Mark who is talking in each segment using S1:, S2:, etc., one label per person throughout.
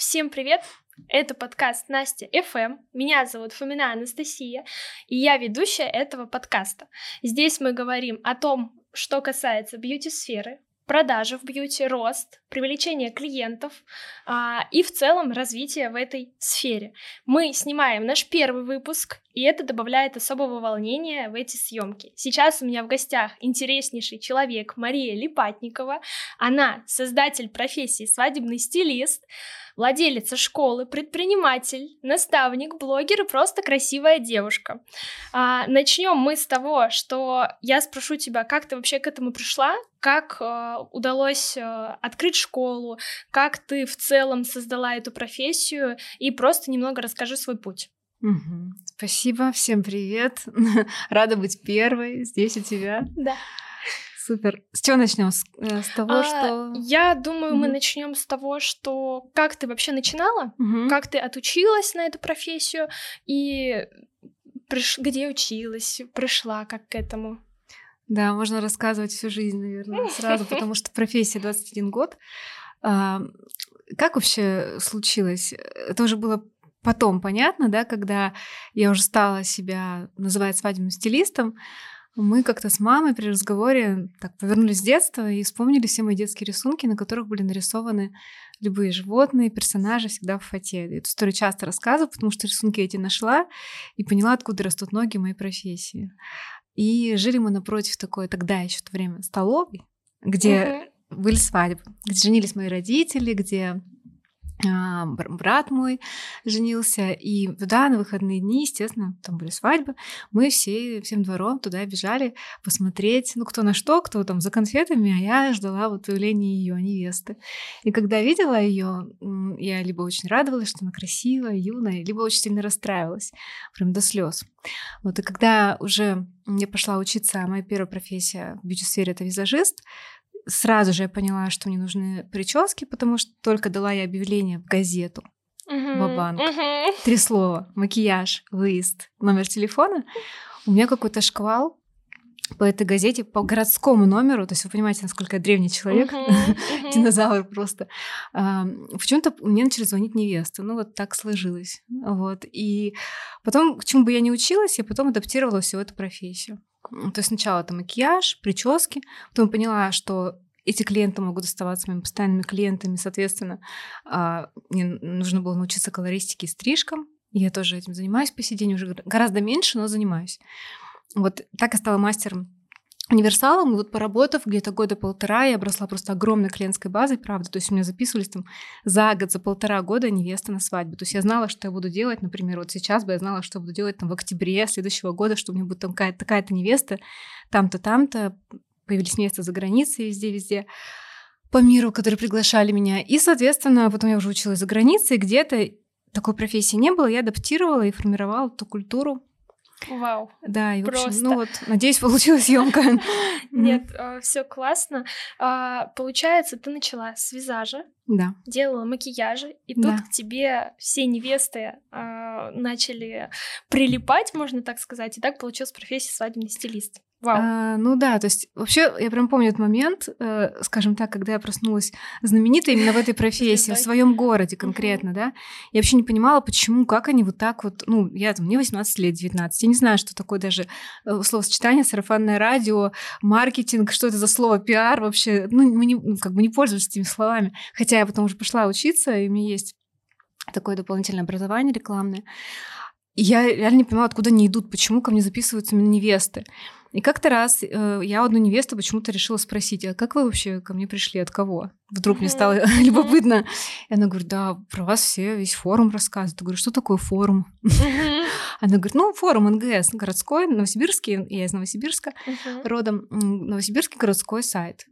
S1: Всем привет! Это подкаст Настя FM. Меня зовут Фомина Анастасия, и я ведущая этого подкаста. Здесь мы говорим о том, что касается бьюти-сферы, продажи в бьюти, рост, привлечение клиентов а, и в целом развитие в этой сфере. Мы снимаем наш первый выпуск, и это добавляет особого волнения в эти съемки. Сейчас у меня в гостях интереснейший человек Мария Липатникова. Она создатель профессии свадебный стилист, владелица школы, предприниматель, наставник, блогер и просто красивая девушка. А, начнем мы с того, что я спрошу тебя, как ты вообще к этому пришла, как э, удалось э, открыть школу, как ты в целом создала эту профессию, и просто немного расскажи свой путь.
S2: Угу. Спасибо, всем привет. Рада быть первой здесь у тебя.
S1: Да.
S2: Супер. С чего начнем? С, э, с того, а, что.
S1: Я думаю, mm мы начнем с того, что как ты вообще начинала, mm как ты отучилась на эту профессию и приш... где училась, пришла как к этому.
S2: Да, можно рассказывать всю жизнь, наверное, сразу, потому что профессия 21 год. А, как вообще случилось? Это уже было потом понятно, да, когда я уже стала себя называть свадебным стилистом, мы как-то с мамой при разговоре так повернулись с детства и вспомнили все мои детские рисунки, на которых были нарисованы любые животные, персонажи всегда в фате. Эту историю часто рассказываю, потому что рисунки эти нашла и поняла, откуда растут ноги моей профессии. И жили мы напротив такой тогда еще в то время столовой, где угу. были свадьбы, где женились мои родители, где брат мой женился, и туда на выходные дни, естественно, там были свадьбы, мы все, всем двором туда бежали посмотреть, ну, кто на что, кто там за конфетами, а я ждала вот появления ее невесты. И когда видела ее, я либо очень радовалась, что она красивая, юная, либо очень сильно расстраивалась, прям до слез. Вот, и когда уже я пошла учиться, а моя первая профессия в бьюти-сфере — это визажист, сразу же я поняла, что мне нужны прически, потому что только дала я объявление в газету. Банк uh-huh. Три слова. Макияж, выезд, номер телефона. У меня какой-то шквал по этой газете, по городскому номеру, то есть вы понимаете, насколько я древний человек, uh-huh, uh-huh. динозавр просто. А, почему-то мне начали звонить невесты, ну вот так сложилось, вот. И потом, к чему бы я ни училась, я потом адаптировала всю эту профессию. То есть сначала это макияж, прически, потом поняла, что эти клиенты могут оставаться моими постоянными клиентами, соответственно, а, мне нужно было научиться колористике и стрижкам. Я тоже этим занимаюсь по сей день, уже гораздо меньше, но занимаюсь. Вот так я стала мастером универсалом, и вот поработав где-то года полтора, я обросла просто огромной клиентской базой, правда. То есть у меня записывались там за год, за полтора года невеста на свадьбу. То есть я знала, что я буду делать, например, вот сейчас бы я знала, что буду делать там в октябре следующего года, что у меня будет там такая-то невеста, там-то, там-то. Появились невесты за границей везде-везде по миру, которые приглашали меня. И, соответственно, потом я уже училась за границей, где-то такой профессии не было, я адаптировала и формировала эту культуру
S1: Вау.
S2: Да, и в общем, Просто. ну вот, надеюсь, получилась съемка.
S1: Нет, а, все классно. А, получается, ты начала с визажа,
S2: да.
S1: делала макияжи, и тут к тебе все невесты а, начали прилипать, можно так сказать, и так получилась профессия свадебный стилист. Вау.
S2: А, ну да, то есть вообще я прям помню этот момент, э, скажем так, когда я проснулась знаменитой именно в этой профессии, в своем городе конкретно, да. Я вообще не понимала, почему, как они вот так вот, ну, я там, мне 18 лет, 19, я не знаю, что такое даже э, словосочетание, сарафанное радио, маркетинг, что это за слово, пиар вообще, ну, мы не, ну, как бы не пользовались этими словами. Хотя я потом уже пошла учиться, и у меня есть такое дополнительное образование рекламное. И я реально не понимала, откуда они идут, почему ко мне записываются именно невесты. И как-то раз э, я одну невесту почему-то решила спросить, а как вы вообще ко мне пришли, от кого? Вдруг мне стало любопытно. И она говорит, да, про вас все, весь форум рассказывают. Я говорю, что такое форум? Она говорит, ну, форум НГС, городской, новосибирский, я из Новосибирска родом, новосибирский городской сайт.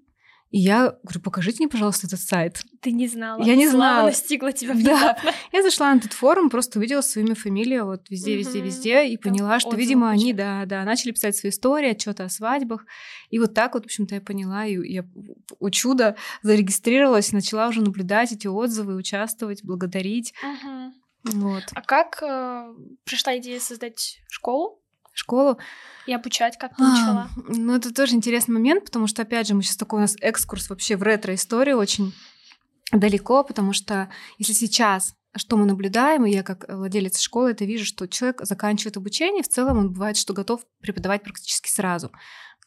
S2: И я говорю, покажите мне, пожалуйста, этот сайт.
S1: Ты не знала.
S2: Я не знала.
S1: настигла тебя внезапно.
S2: Да. Я зашла на этот форум, просто увидела своими фамилию вот везде, везде, везде, и поняла, что, видимо, они, да, да, начали писать свои истории, отчеты о свадьбах. И вот так вот, в общем-то, я поняла, и я у чуда зарегистрировалась, начала уже наблюдать эти отзывы, участвовать, благодарить. Вот.
S1: А как э, пришла идея создать школу?
S2: Школу.
S1: И обучать как ты начала?
S2: А, ну, это тоже интересный момент, потому что, опять же, мы сейчас такой у нас экскурс вообще в ретро-историю очень далеко, потому что если сейчас что мы наблюдаем, и я как владелец школы это вижу, что человек заканчивает обучение, в целом он бывает, что готов преподавать практически сразу.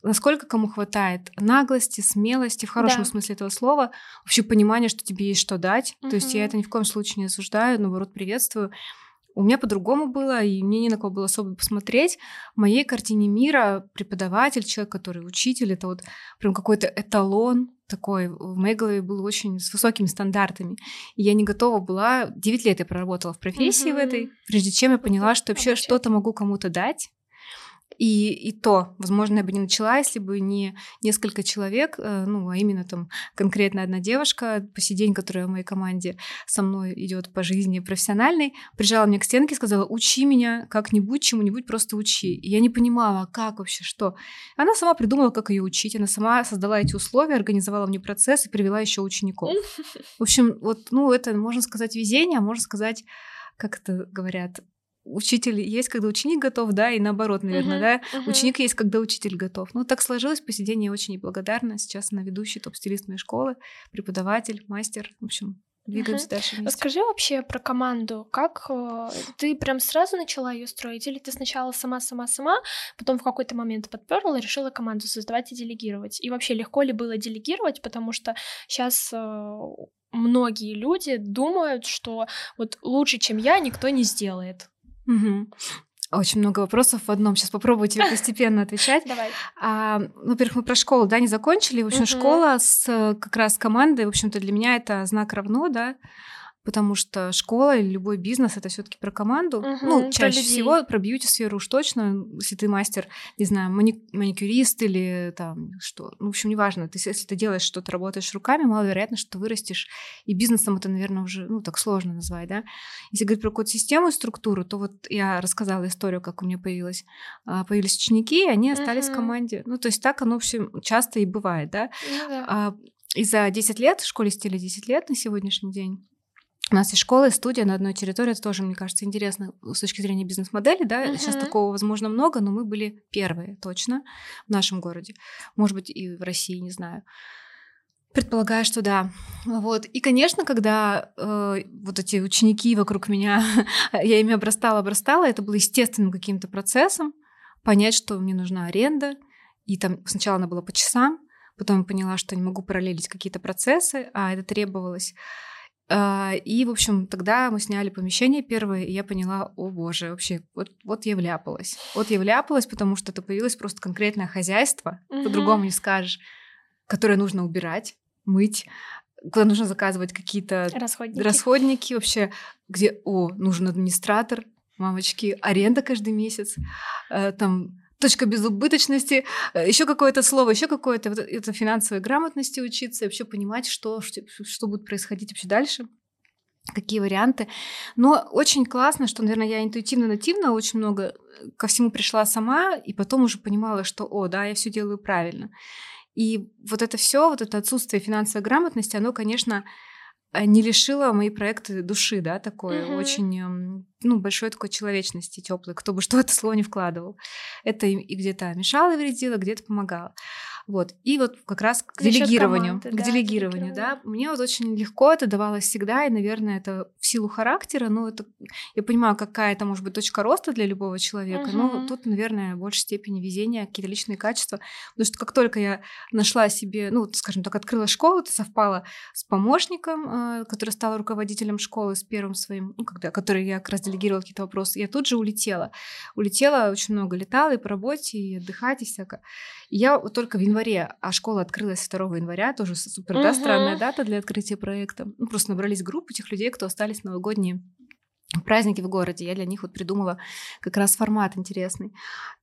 S2: Насколько кому хватает наглости, смелости, в хорошем да. смысле этого слова, вообще понимание, что тебе есть что дать. Угу. То есть я это ни в коем случае не осуждаю, наоборот, приветствую. У меня по-другому было, и мне не на кого было особо посмотреть. В моей картине мира преподаватель, человек, который учитель, это вот прям какой-то эталон такой в моей голове был очень с высокими стандартами. И я не готова была... Девять лет я проработала в профессии mm-hmm. в этой, прежде чем я поняла, что вообще что-то могу кому-то дать. И, и то, возможно, я бы не начала, если бы не несколько человек, э, ну, а именно там конкретно одна девушка по сей день, которая в моей команде со мной идет по жизни профессиональной, прижала мне к стенке и сказала, учи меня как-нибудь, чему-нибудь, просто учи. И я не понимала, как вообще, что. Она сама придумала, как ее учить, она сама создала эти условия, организовала мне процесс и привела еще учеников. В общем, вот, ну, это, можно сказать, везение, а можно сказать, как это говорят, учитель есть, когда ученик готов, да, и наоборот, наверное, uh-huh, да, uh-huh. ученик есть, когда учитель готов. Ну, так сложилось, по сей день я очень благодарна. Сейчас она ведущий топ-стилист моей школы, преподаватель, мастер, в общем, двигаемся uh-huh. дальше вместе.
S1: Расскажи вообще про команду. Как э, ты прям сразу начала ее строить, или ты сначала сама-сама-сама, потом в какой-то момент подперла и решила команду создавать и делегировать? И вообще легко ли было делегировать, потому что сейчас э, многие люди думают, что вот лучше, чем я, никто не сделает.
S2: Угу. Очень много вопросов в одном. Сейчас попробую тебе постепенно отвечать.
S1: Давай.
S2: А, ну, во-первых, мы про школу, да, не закончили. В общем, угу. школа с как раз командой, в общем-то, для меня это знак равно, да потому что школа или любой бизнес это все-таки про команду. Угу, ну, чаще про всего про бьюти-сферу уж точно. Если ты мастер, не знаю, мани- маникюрист или там что. Ну, в общем, неважно. Ты, если ты делаешь что-то, работаешь руками, маловероятно, что ты вырастешь. И бизнесом это, наверное, уже, ну, так сложно назвать, да. Если говорить про какую-то систему и структуру, то вот я рассказала историю, как у меня появилась, а, появились ученики, и они остались угу. в команде. Ну, то есть так оно, в общем, часто и бывает, да.
S1: Ну, да.
S2: А, и за 10 лет, в школе стиля 10 лет на сегодняшний день, у нас есть школа и студия на одной территории. Это тоже, мне кажется, интересно с точки зрения бизнес-модели. Да? Uh-huh. Сейчас такого, возможно, много, но мы были первые точно в нашем городе. Может быть, и в России, не знаю. Предполагаю, что да. Вот. И, конечно, когда э, вот эти ученики вокруг меня, я ими обрастала, обрастала, это было естественным каким-то процессом понять, что мне нужна аренда. И там сначала она была по часам, потом поняла, что не могу параллелить какие-то процессы, а это требовалось. А, и, в общем, тогда мы сняли помещение первое, и я поняла, о боже, вообще, вот, вот я вляпалась. Вот я вляпалась, потому что это появилось просто конкретное хозяйство, угу. по-другому не скажешь, которое нужно убирать, мыть, куда нужно заказывать какие-то
S1: расходники.
S2: расходники вообще, где, о, нужен администратор, мамочки, аренда каждый месяц, э, там точка безубыточности, э, еще какое-то слово, еще какое-то это финансовой грамотности учиться, и вообще понимать, что, что, что будет происходить вообще дальше какие варианты. Но очень классно, что, наверное, я интуитивно-нативно очень много э, ко всему пришла сама, и потом уже понимала, что, о, да, я все делаю правильно. И вот это все, вот это отсутствие финансовой грамотности, оно, конечно, не лишило мои проекты души, да, такое mm-hmm. очень эм, ну, большой такой человечности, теплой, кто бы что это слово не вкладывал. Это и где-то мешало и вредило, где-то помогало. Вот. И вот как раз к делегированию. Команды, к да, делегированию, да. Мне вот очень легко это давалось всегда, и, наверное, это в силу характера, ну, это, я понимаю, какая это может быть точка роста для любого человека, угу. но тут, наверное, в большей степени везения, какие-то личные качества, потому что как только я нашла себе, ну, скажем так, открыла школу, это совпало с помощником, э, который стал руководителем школы, с первым своим, ну, когда, который я как раз делегировала какие-то вопросы, я тут же улетела. Улетела, очень много летала и по работе, и отдыхать, и всякое. Я только в январе, а школа открылась 2 января, тоже супер, угу. да, странная дата для открытия проекта. Ну, просто набрались группы тех людей, кто остались новогодние праздники в городе. Я для них вот придумала как раз формат интересный.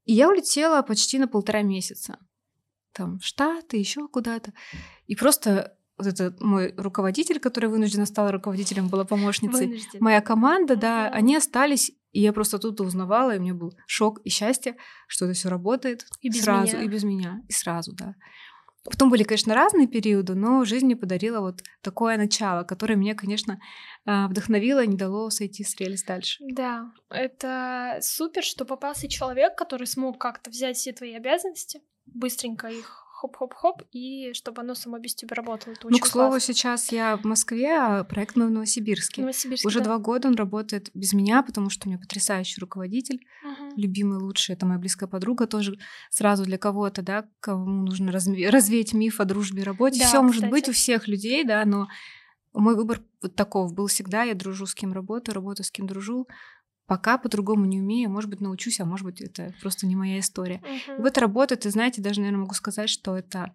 S2: И я улетела почти на полтора месяца. Там в Штаты, еще куда-то. И просто вот этот мой руководитель, который вынужденно стал руководителем, была помощницей, Вынужден. моя команда, да, они остались, и я просто тут узнавала, и у меня был шок и счастье, что это все работает
S1: и без
S2: сразу,
S1: меня.
S2: и без меня, и сразу, да. Потом были, конечно, разные периоды, но жизнь мне подарила вот такое начало, которое меня, конечно, а, вдохновило, не дало сойти с рельс дальше.
S1: Да, это супер, что попался человек, который смог как-то взять все твои обязанности, быстренько их хоп-хоп-хоп, и чтобы оно само без тебя работало. Это
S2: ну, к слову, классно. сейчас я в Москве, а проект мой в Новосибирске.
S1: Новосибирске
S2: Уже
S1: да.
S2: два года он работает без меня, потому что у меня потрясающий руководитель, угу. любимый, лучший. Это моя близкая подруга тоже сразу для кого-то, да, кому нужно развеять миф о дружбе и работе. Да, Все может быть у всех людей, да, но мой выбор вот таков был всегда. Я дружу с кем работаю, работаю с кем дружу. Пока по-другому не умею, может быть, научусь, а может быть, это просто не моя история. Uh-huh. Вот работает, и знаете, даже, наверное, могу сказать, что это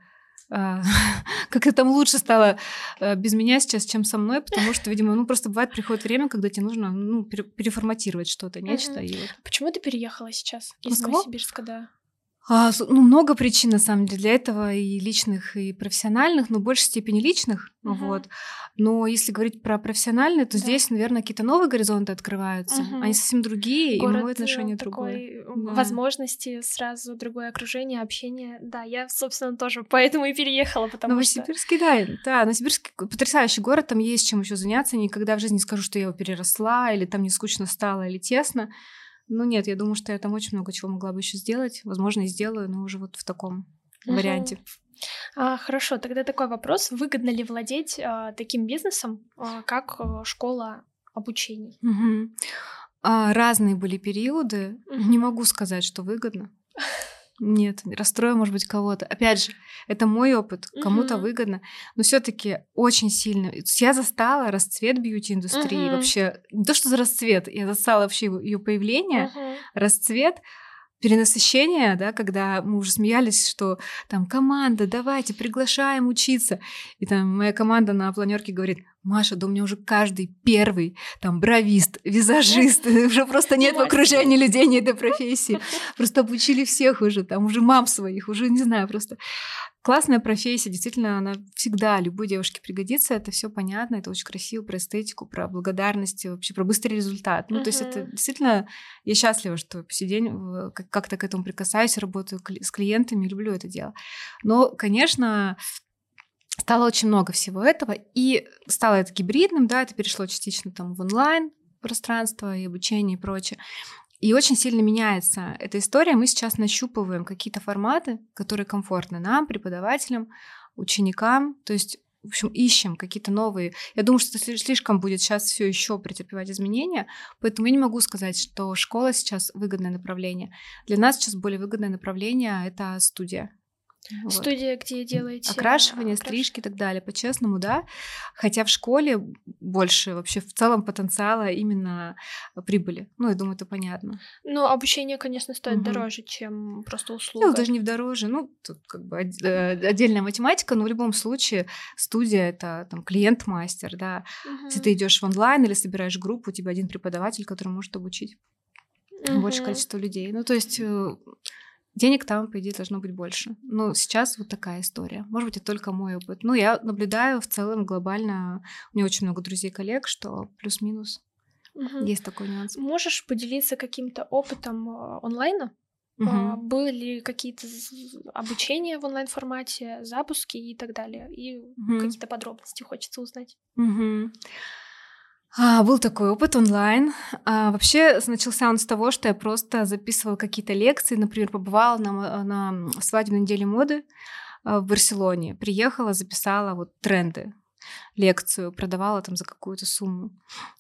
S2: а, как это там лучше стало а, без меня сейчас, чем со мной, потому что, видимо, ну просто бывает приходит время, когда тебе нужно ну, переформатировать что-то, нечто. Uh-huh. И вот...
S1: Почему ты переехала сейчас из Москва? Новосибирска, да?
S2: А, ну, много причин, на самом деле, для этого, и личных, и профессиональных, но в большей степени личных. Uh-huh. Вот. Но если говорить про профессиональные, то да. здесь, наверное, какие-то новые горизонты открываются. Uh-huh. Они совсем другие, Город и мое отношение другое.
S1: Да. Возможности сразу, другое окружение, общение. Да, я, собственно, тоже поэтому и переехала, потому
S2: Новосибирский, что... да, да, Новосибирский потрясающий город, там есть чем еще заняться. Никогда в жизни не скажу, что я его переросла, или там не скучно стало, или тесно. Ну нет, я думаю, что я там очень много чего могла бы еще сделать. Возможно, и сделаю, но уже вот в таком угу. варианте.
S1: А, хорошо, тогда такой вопрос: выгодно ли владеть а, таким бизнесом, а, как а, школа обучений?
S2: Угу. А, разные были периоды. Угу. Не могу сказать, что выгодно. Нет, расстрою, может быть, кого-то. Опять же, это мой опыт, кому-то угу. выгодно, но все-таки очень сильно. Я застала расцвет бьюти-индустрии. Угу. Вообще, не то, что за расцвет, я застала вообще ее появление, угу. расцвет перенасыщение, да, когда мы уже смеялись, что там команда, давайте, приглашаем учиться. И там моя команда на планерке говорит, Маша, да у меня уже каждый первый там бровист, визажист, уже просто нет в окружении людей не этой профессии. Просто обучили всех уже, там уже мам своих, уже не знаю, просто классная профессия, действительно, она всегда любой девушке пригодится, это все понятно, это очень красиво, про эстетику, про благодарность, вообще про быстрый результат. Ну, uh-huh. то есть это действительно, я счастлива, что по сей день как-то к этому прикасаюсь, работаю с клиентами, люблю это дело. Но, конечно, стало очень много всего этого, и стало это гибридным, да, это перешло частично там в онлайн пространство и обучение и прочее. И очень сильно меняется эта история. Мы сейчас нащупываем какие-то форматы, которые комфортны нам, преподавателям, ученикам. То есть в общем, ищем какие-то новые. Я думаю, что слишком будет сейчас все еще претерпевать изменения, поэтому я не могу сказать, что школа сейчас выгодное направление. Для нас сейчас более выгодное направление это студия.
S1: Вот. Студия, где делаете
S2: окрашивание, окраш... стрижки и так далее, по-честному, да. Хотя в школе больше вообще в целом потенциала именно прибыли. Ну, я думаю, это понятно.
S1: Ну, обучение, конечно, стоит угу. дороже, чем просто услуга.
S2: Ну, даже не в дороже. Ну, тут как бы э, отдельная математика, но в любом случае студия это там клиент-мастер, да. Угу. Если ты идешь в онлайн или собираешь группу, у тебя один преподаватель, который может обучить угу. большее количество людей. Ну, то есть э, денег там, по идее, должно быть больше. Но сейчас вот такая история. Может быть, это только мой опыт. Ну, я наблюдаю в целом глобально. У меня очень много друзей коллег, что плюс-минус угу. есть такой нюанс.
S1: Можешь поделиться каким-то опытом э, онлайна? Угу. Были какие-то обучения в онлайн-формате, запуски и так далее? И угу. какие-то подробности хочется узнать.
S2: Угу. А, был такой опыт онлайн. А, вообще начался он с того, что я просто записывала какие-то лекции, например, побывала на, на свадебной неделе моды а, в Барселоне, приехала, записала вот тренды лекцию, продавала там за какую-то сумму.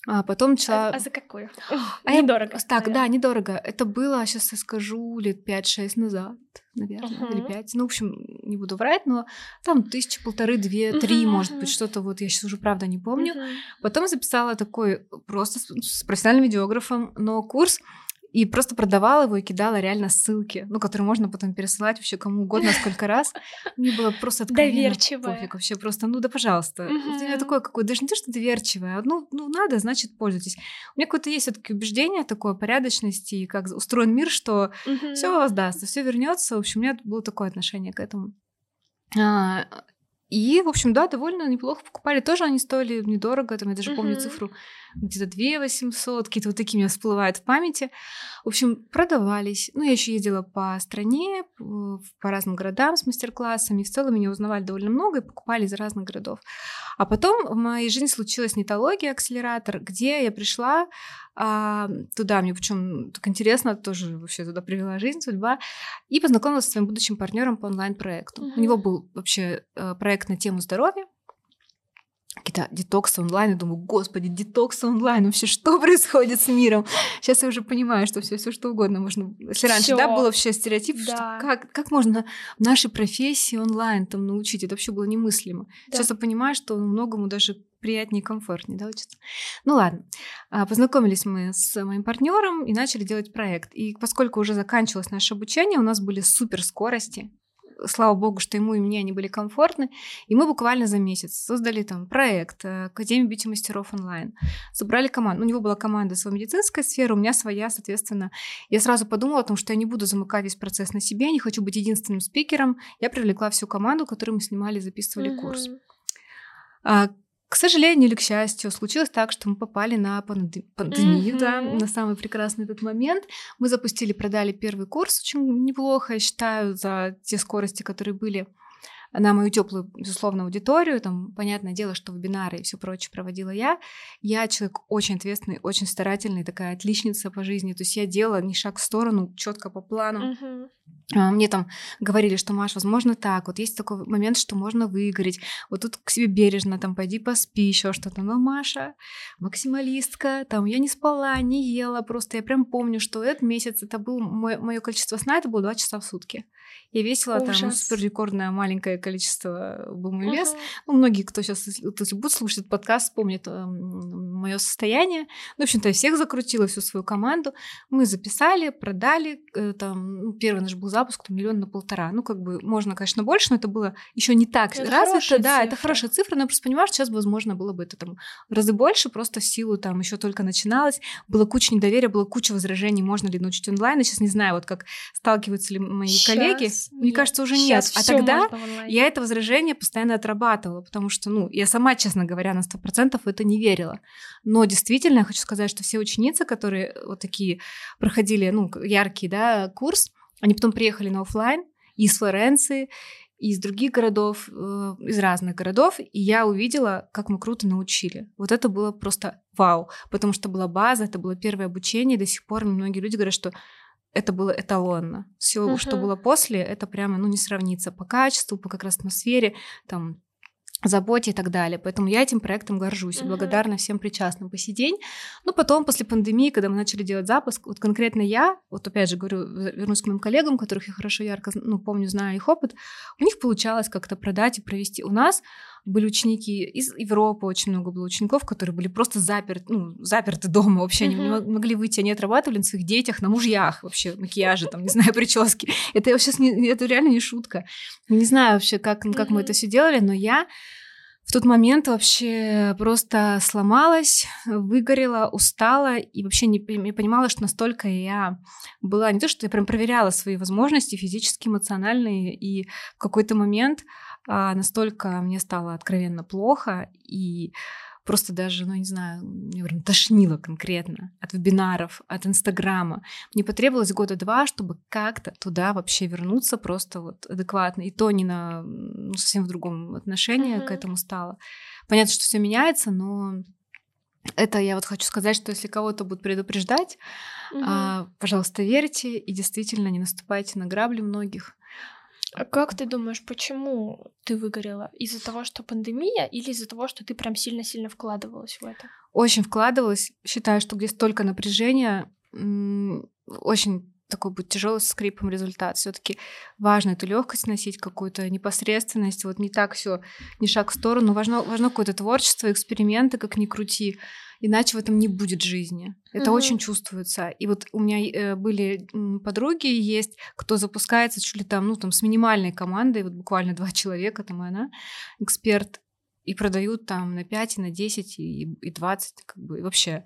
S2: А потом начала...
S1: А, а за какую? А недорого.
S2: Так, наверное. да, недорого. Это было, сейчас я скажу, лет 5-6 назад, наверное, uh-huh. или 5. Ну, в общем, не буду врать, но там тысячи, полторы, две, три, uh-huh. может быть, что-то вот, я сейчас уже правда не помню. Uh-huh. Потом записала такой просто с профессиональным видеографом, но курс и просто продавала его и кидала реально ссылки, ну, которые можно потом пересылать вообще кому угодно, сколько раз. Мне было просто
S1: доверчивое.
S2: пофиг вообще, просто, ну да, пожалуйста. У меня такое какое, даже не то, что доверчивое, а ну, ну надо, значит, пользуйтесь. У меня какое-то есть все-таки убеждение такое порядочности и как устроен мир, что все воздастся, все вернется. В общем, у меня было такое отношение к этому. А, и, в общем, да, довольно неплохо покупали. Тоже они стоили недорого, там я даже помню цифру где-то 2 800, какие-то вот такие у меня всплывают в памяти. В общем, продавались. Ну, я еще ездила по стране, по разным городам с мастер-классами. В целом меня узнавали довольно много и покупали из разных городов. А потом в моей жизни случилась нетология, акселератор, где я пришла а, туда мне причем так интересно, тоже вообще туда привела жизнь, судьба, и познакомилась с своим будущим партнером по онлайн-проекту. Mm-hmm. У него был вообще э, проект на тему здоровья, какие-то детоксы онлайн. Я думаю, господи, детоксы онлайн, вообще что происходит с миром? Сейчас я уже понимаю, что все, все что угодно можно. Если раньше, всё. да, было вообще стереотип, да. что как, как можно в нашей профессии онлайн там научить? Это вообще было немыслимо. Да. Сейчас я понимаю, что многому даже приятнее и комфортнее, да, учиться. Ну ладно. А, познакомились мы с моим партнером и начали делать проект. И поскольку уже заканчивалось наше обучение, у нас были супер скорости слава богу, что ему и мне они были комфортны. И мы буквально за месяц создали там проект э, Академии бьюти-мастеров онлайн. Собрали команду. У него была команда своей медицинской сферы, у меня своя, соответственно. Я сразу подумала о том, что я не буду замыкать весь процесс на себе, не хочу быть единственным спикером. Я привлекла всю команду, которую мы снимали, записывали mm-hmm. курс. К сожалению или к счастью, случилось так, что мы попали на пандемию, mm-hmm. да, на самый прекрасный этот момент. Мы запустили, продали первый курс очень неплохо, я считаю, за те скорости, которые были на мою теплую, безусловно, аудиторию. Там, понятное дело, что вебинары и все прочее проводила я. Я человек очень ответственный, очень старательный, такая отличница по жизни. То есть я делала ни шаг в сторону, четко по плану. Mm-hmm. Мне там говорили, что, Маш, возможно, так, вот есть такой момент, что можно выгореть, вот тут к себе бережно, там, пойди поспи, еще что-то. Но Маша максималистка, там, я не спала, не ела, просто я прям помню, что этот месяц, это был мое количество сна, это было 2 часа в сутки. Я весила Ужас. там суперрекордное маленькое количество был вес. Uh-huh. Ну, многие, кто сейчас если будут слушать этот подкаст, вспомнят э, мое состояние. Ну, в общем-то, я всех закрутила, всю свою команду. Мы записали, продали. Э, там, ну, первый наш был запуск, там, миллион на полтора. Ну, как бы, можно, конечно, больше, но это было еще не так это развито. Да, цифра. это хорошая цифра, но я просто понимаю, что сейчас, возможно, было бы это там разы больше, просто в силу там еще только начиналось. Было куча недоверия, было куча возражений, можно ли научить онлайн. Я сейчас не знаю, вот как сталкиваются ли мои сейчас коллеги. Мне нет. кажется, уже нет. А тогда я это возражение постоянно отрабатывала, потому что, ну, я сама, честно говоря, на сто процентов в это не верила. Но действительно, я хочу сказать, что все ученицы, которые вот такие проходили, ну, яркий, да, курс, они потом приехали на офлайн из Флоренции, из других городов, э, из разных городов, и я увидела, как мы круто научили. Вот это было просто вау, потому что была база, это было первое обучение, и до сих пор многие люди говорят, что это было эталонно. Все, uh-huh. что было после, это прямо, ну, не сравнится по качеству, по как раз атмосфере, там, заботе и так далее. Поэтому я этим проектом горжусь и благодарна всем причастным по сей день. Но потом, после пандемии, когда мы начали делать запуск, вот конкретно я, вот опять же говорю, вернусь к моим коллегам, которых я хорошо, ярко, ну, помню, знаю их опыт, у них получалось как-то продать и провести. У нас были ученики из Европы, очень много было учеников, которые были просто заперты, ну, заперты дома, вообще uh-huh. не могли выйти, они отрабатывали на своих детях, на мужьях вообще, макияжи, там, не знаю, прически. Это сейчас не, это реально не шутка. Не знаю вообще, как, как uh-huh. мы это все делали, но я в тот момент вообще просто сломалась, выгорела, устала и вообще не, не понимала, что настолько я была не то, что я прям проверяла свои возможности физические, эмоциональные, и в какой-то момент а, настолько мне стало откровенно плохо, и просто даже, ну, не знаю, мне прям тошнило конкретно от вебинаров, от Инстаграма. Мне потребовалось года два, чтобы как-то туда вообще вернуться просто вот адекватно. И то не на ну, совсем в другом отношении mm-hmm. к этому стало. Понятно, что все меняется, но это я вот хочу сказать, что если кого-то будут предупреждать, mm-hmm. а, пожалуйста, верьте и действительно не наступайте на грабли многих.
S1: А как ты думаешь, почему ты выгорела? Из-за того, что пандемия, или из-за того, что ты прям сильно-сильно вкладывалась в это?
S2: Очень вкладывалась. Считаю, что где столько напряжения, очень такой будет тяжелый скрипом результат. Все-таки важно эту легкость носить, какую-то непосредственность. Вот не так все, не шаг в сторону. Важно, важно какое-то творчество, эксперименты, как ни крути иначе в этом не будет жизни. Это угу. очень чувствуется. И вот у меня э, были подруги, есть, кто запускается чуть ли там, ну, там, с минимальной командой, вот буквально два человека, там и она, эксперт, и продают там на 5, и на 10, и, и 20, как бы, и вообще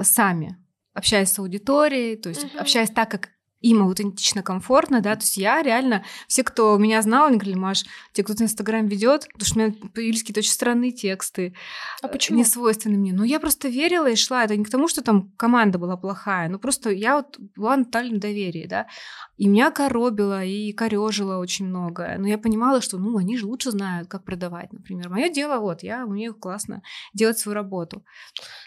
S2: сами, общаясь с аудиторией, то есть угу. общаясь так, как им аутентично, комфортно, да, то есть я реально, все, кто меня знал, они говорили, Маш, тебе кто-то Инстаграм ведет, потому что у меня появились какие-то очень странные тексты,
S1: а почему?
S2: не свойственны мне. Ну, я просто верила и шла, это не к тому, что там команда была плохая, ну, просто я вот была на тотальном доверии, да, и меня коробило и корежило очень многое, но я понимала, что, ну, они же лучше знают, как продавать, например. Мое дело, вот, я умею классно делать свою работу.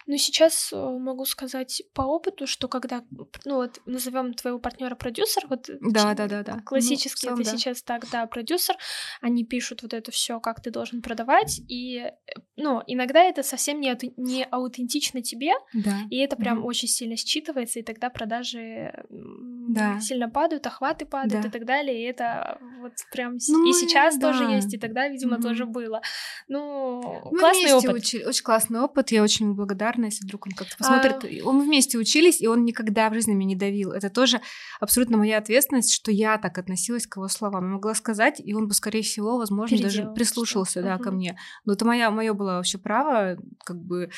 S1: Ну, сейчас э, могу сказать по опыту, что когда, ну, вот, назовем твоего партнера продюсер, вот
S2: да, да, да, да.
S1: классически ну, это
S2: да.
S1: сейчас так, да, продюсер, они пишут вот это все, как ты должен продавать, и, э, ну, иногда это совсем не, не аутентично тебе,
S2: да.
S1: и это прям mm очень сильно считывается, и тогда продажи
S2: да.
S1: сильно падают, охваты падают
S2: Да.
S1: и так далее, и это вот прям
S2: Ну,
S1: и сейчас
S2: да.
S1: тоже есть, и тогда, видимо,
S2: Мгм.
S1: тоже было. Ну,
S2: Мы
S1: классный
S2: вместе
S1: опыт.
S2: учи- Очень классный опыт. Я очень ему благодарна, если вдруг он как-то
S1: А.
S2: посмотрит. Он- Мы вместе учились, и он никогда в жизни меня не давил. Это тоже абсолютно моя ответственность, что я так относилась к его словам. Я могла сказать, и он бы, скорее всего, возможно, даже
S1: Переделал
S2: прислушался
S1: что-то.
S2: да, ко
S1: Мгм.
S2: мне. Но это моя, мое было вообще право, как бы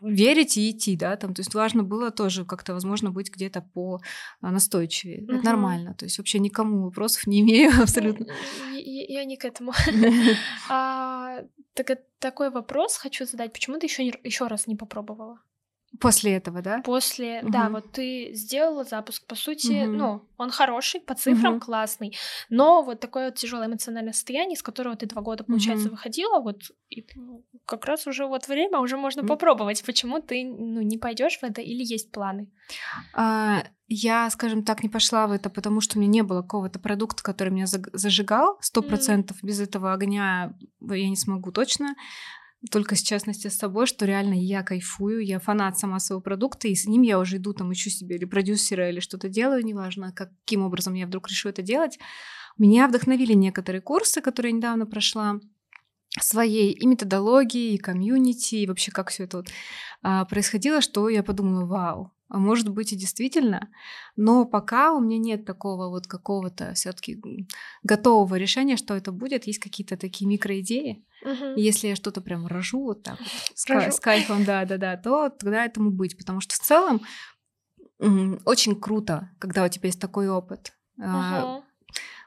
S2: верить и идти, да, там, то есть важно было тоже как-то, возможно, быть где-то по а, настойчивее.
S1: Мгм.
S2: Это нормально, то есть вообще никому вопросов не имею абсолютно.
S1: Я, я- я не к этому. А, так, такой вопрос хочу задать. Почему ты еще еще раз не попробовала?
S2: После этого, да?
S1: После, да,
S2: Мгм.
S1: вот ты сделала запуск, по сути,
S2: Мгм.
S1: ну, он хороший, по цифрам
S2: Мгм.
S1: классный, но вот такое вот тяжелое эмоциональное состояние, из которого ты два года, получается,
S2: Мгм.
S1: выходила, вот и, ну, как раз уже вот время, уже можно попробовать. Почему ты ну, не пойдешь в это или есть планы?
S2: А, Я, скажем так, не пошла в это, потому что у меня не было какого-то продукта, который меня зажигал. Сто процентов без этого огня я не смогу точно. Только с честности с собой, что реально я кайфую, я фанат сама своего продукта, и с ним я уже иду, там, ищу себе или продюсера, или что-то делаю, неважно, каким образом я вдруг решу это делать. Меня вдохновили некоторые курсы, которые я недавно прошла, своей и методологии, и комьюнити, и вообще как все это вот, а, происходило, что я подумала, вау, а может быть и действительно, но пока у меня нет такого вот какого-то все-таки готового решения, что это будет, есть какие-то такие микроидеи. И если я что-то прям рожу вот так вот, с, с кайфом, да-да-да, то тогда этому быть, потому что в целом очень круто, когда у тебя есть такой опыт.
S1: Мгм.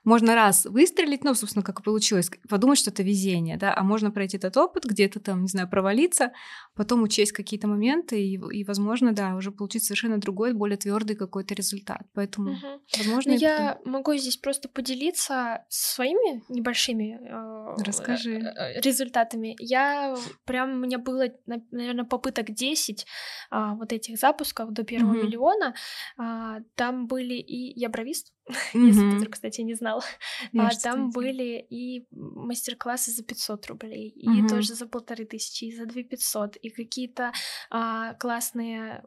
S2: можно раз выстрелить, ну, собственно, как и получилось, подумать, что это везение, да, а можно пройти этот опыт, где-то там, не знаю, провалиться, потом учесть какие-то моменты и, и возможно, да, уже получить совершенно другой, более твердый какой-то результат. Поэтому,
S1: Мгм.
S2: возможно,
S1: Ну,
S2: и
S1: я могу здесь просто поделиться своими небольшими э,
S2: Расскажи.
S1: э, результатами. Я прям у меня было, наверное, попыток 10 а, вот этих запусков до первого
S2: Мгм.
S1: миллиона. А, там были и я бровист, если ты, кстати, не знал. А, там были и мастер-классы за 500 рублей, и тоже за полторы тысячи, и за 2 500, и какие-то а, классные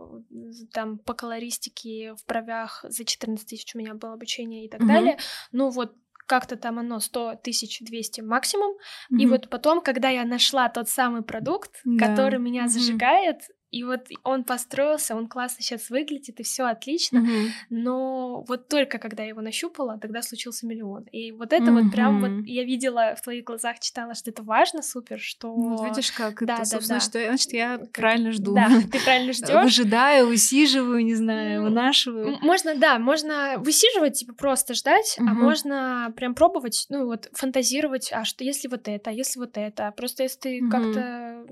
S1: там по колористике в бровях за 14 тысяч у меня было обучение и так
S2: Мгм.
S1: далее. Ну вот как-то там оно 100 тысяч 200 максимум. И
S2: Мгм.
S1: вот потом, когда я нашла тот самый продукт,
S2: Да.
S1: который меня
S2: Мгм.
S1: зажигает, и вот он построился, он классно сейчас выглядит, и все отлично.
S2: Мгм.
S1: Но вот только когда я его нащупала, тогда случился миллион. И вот это вот прям вот я видела в твоих глазах, читала, что это важно, супер, что...
S2: Вот видишь, как
S1: Да,
S2: это,
S1: да,
S2: собственно,
S1: да.
S2: что значит, я правильно жду.
S1: Да, ты правильно ждешь.
S2: Выжидаю, усиживаю, не знаю,
S1: М,
S2: вынашиваю.
S1: Можно, да, можно высиживать, типа просто ждать, а можно прям пробовать, ну вот фантазировать, а что если вот это, а если вот это. Просто если ты как-то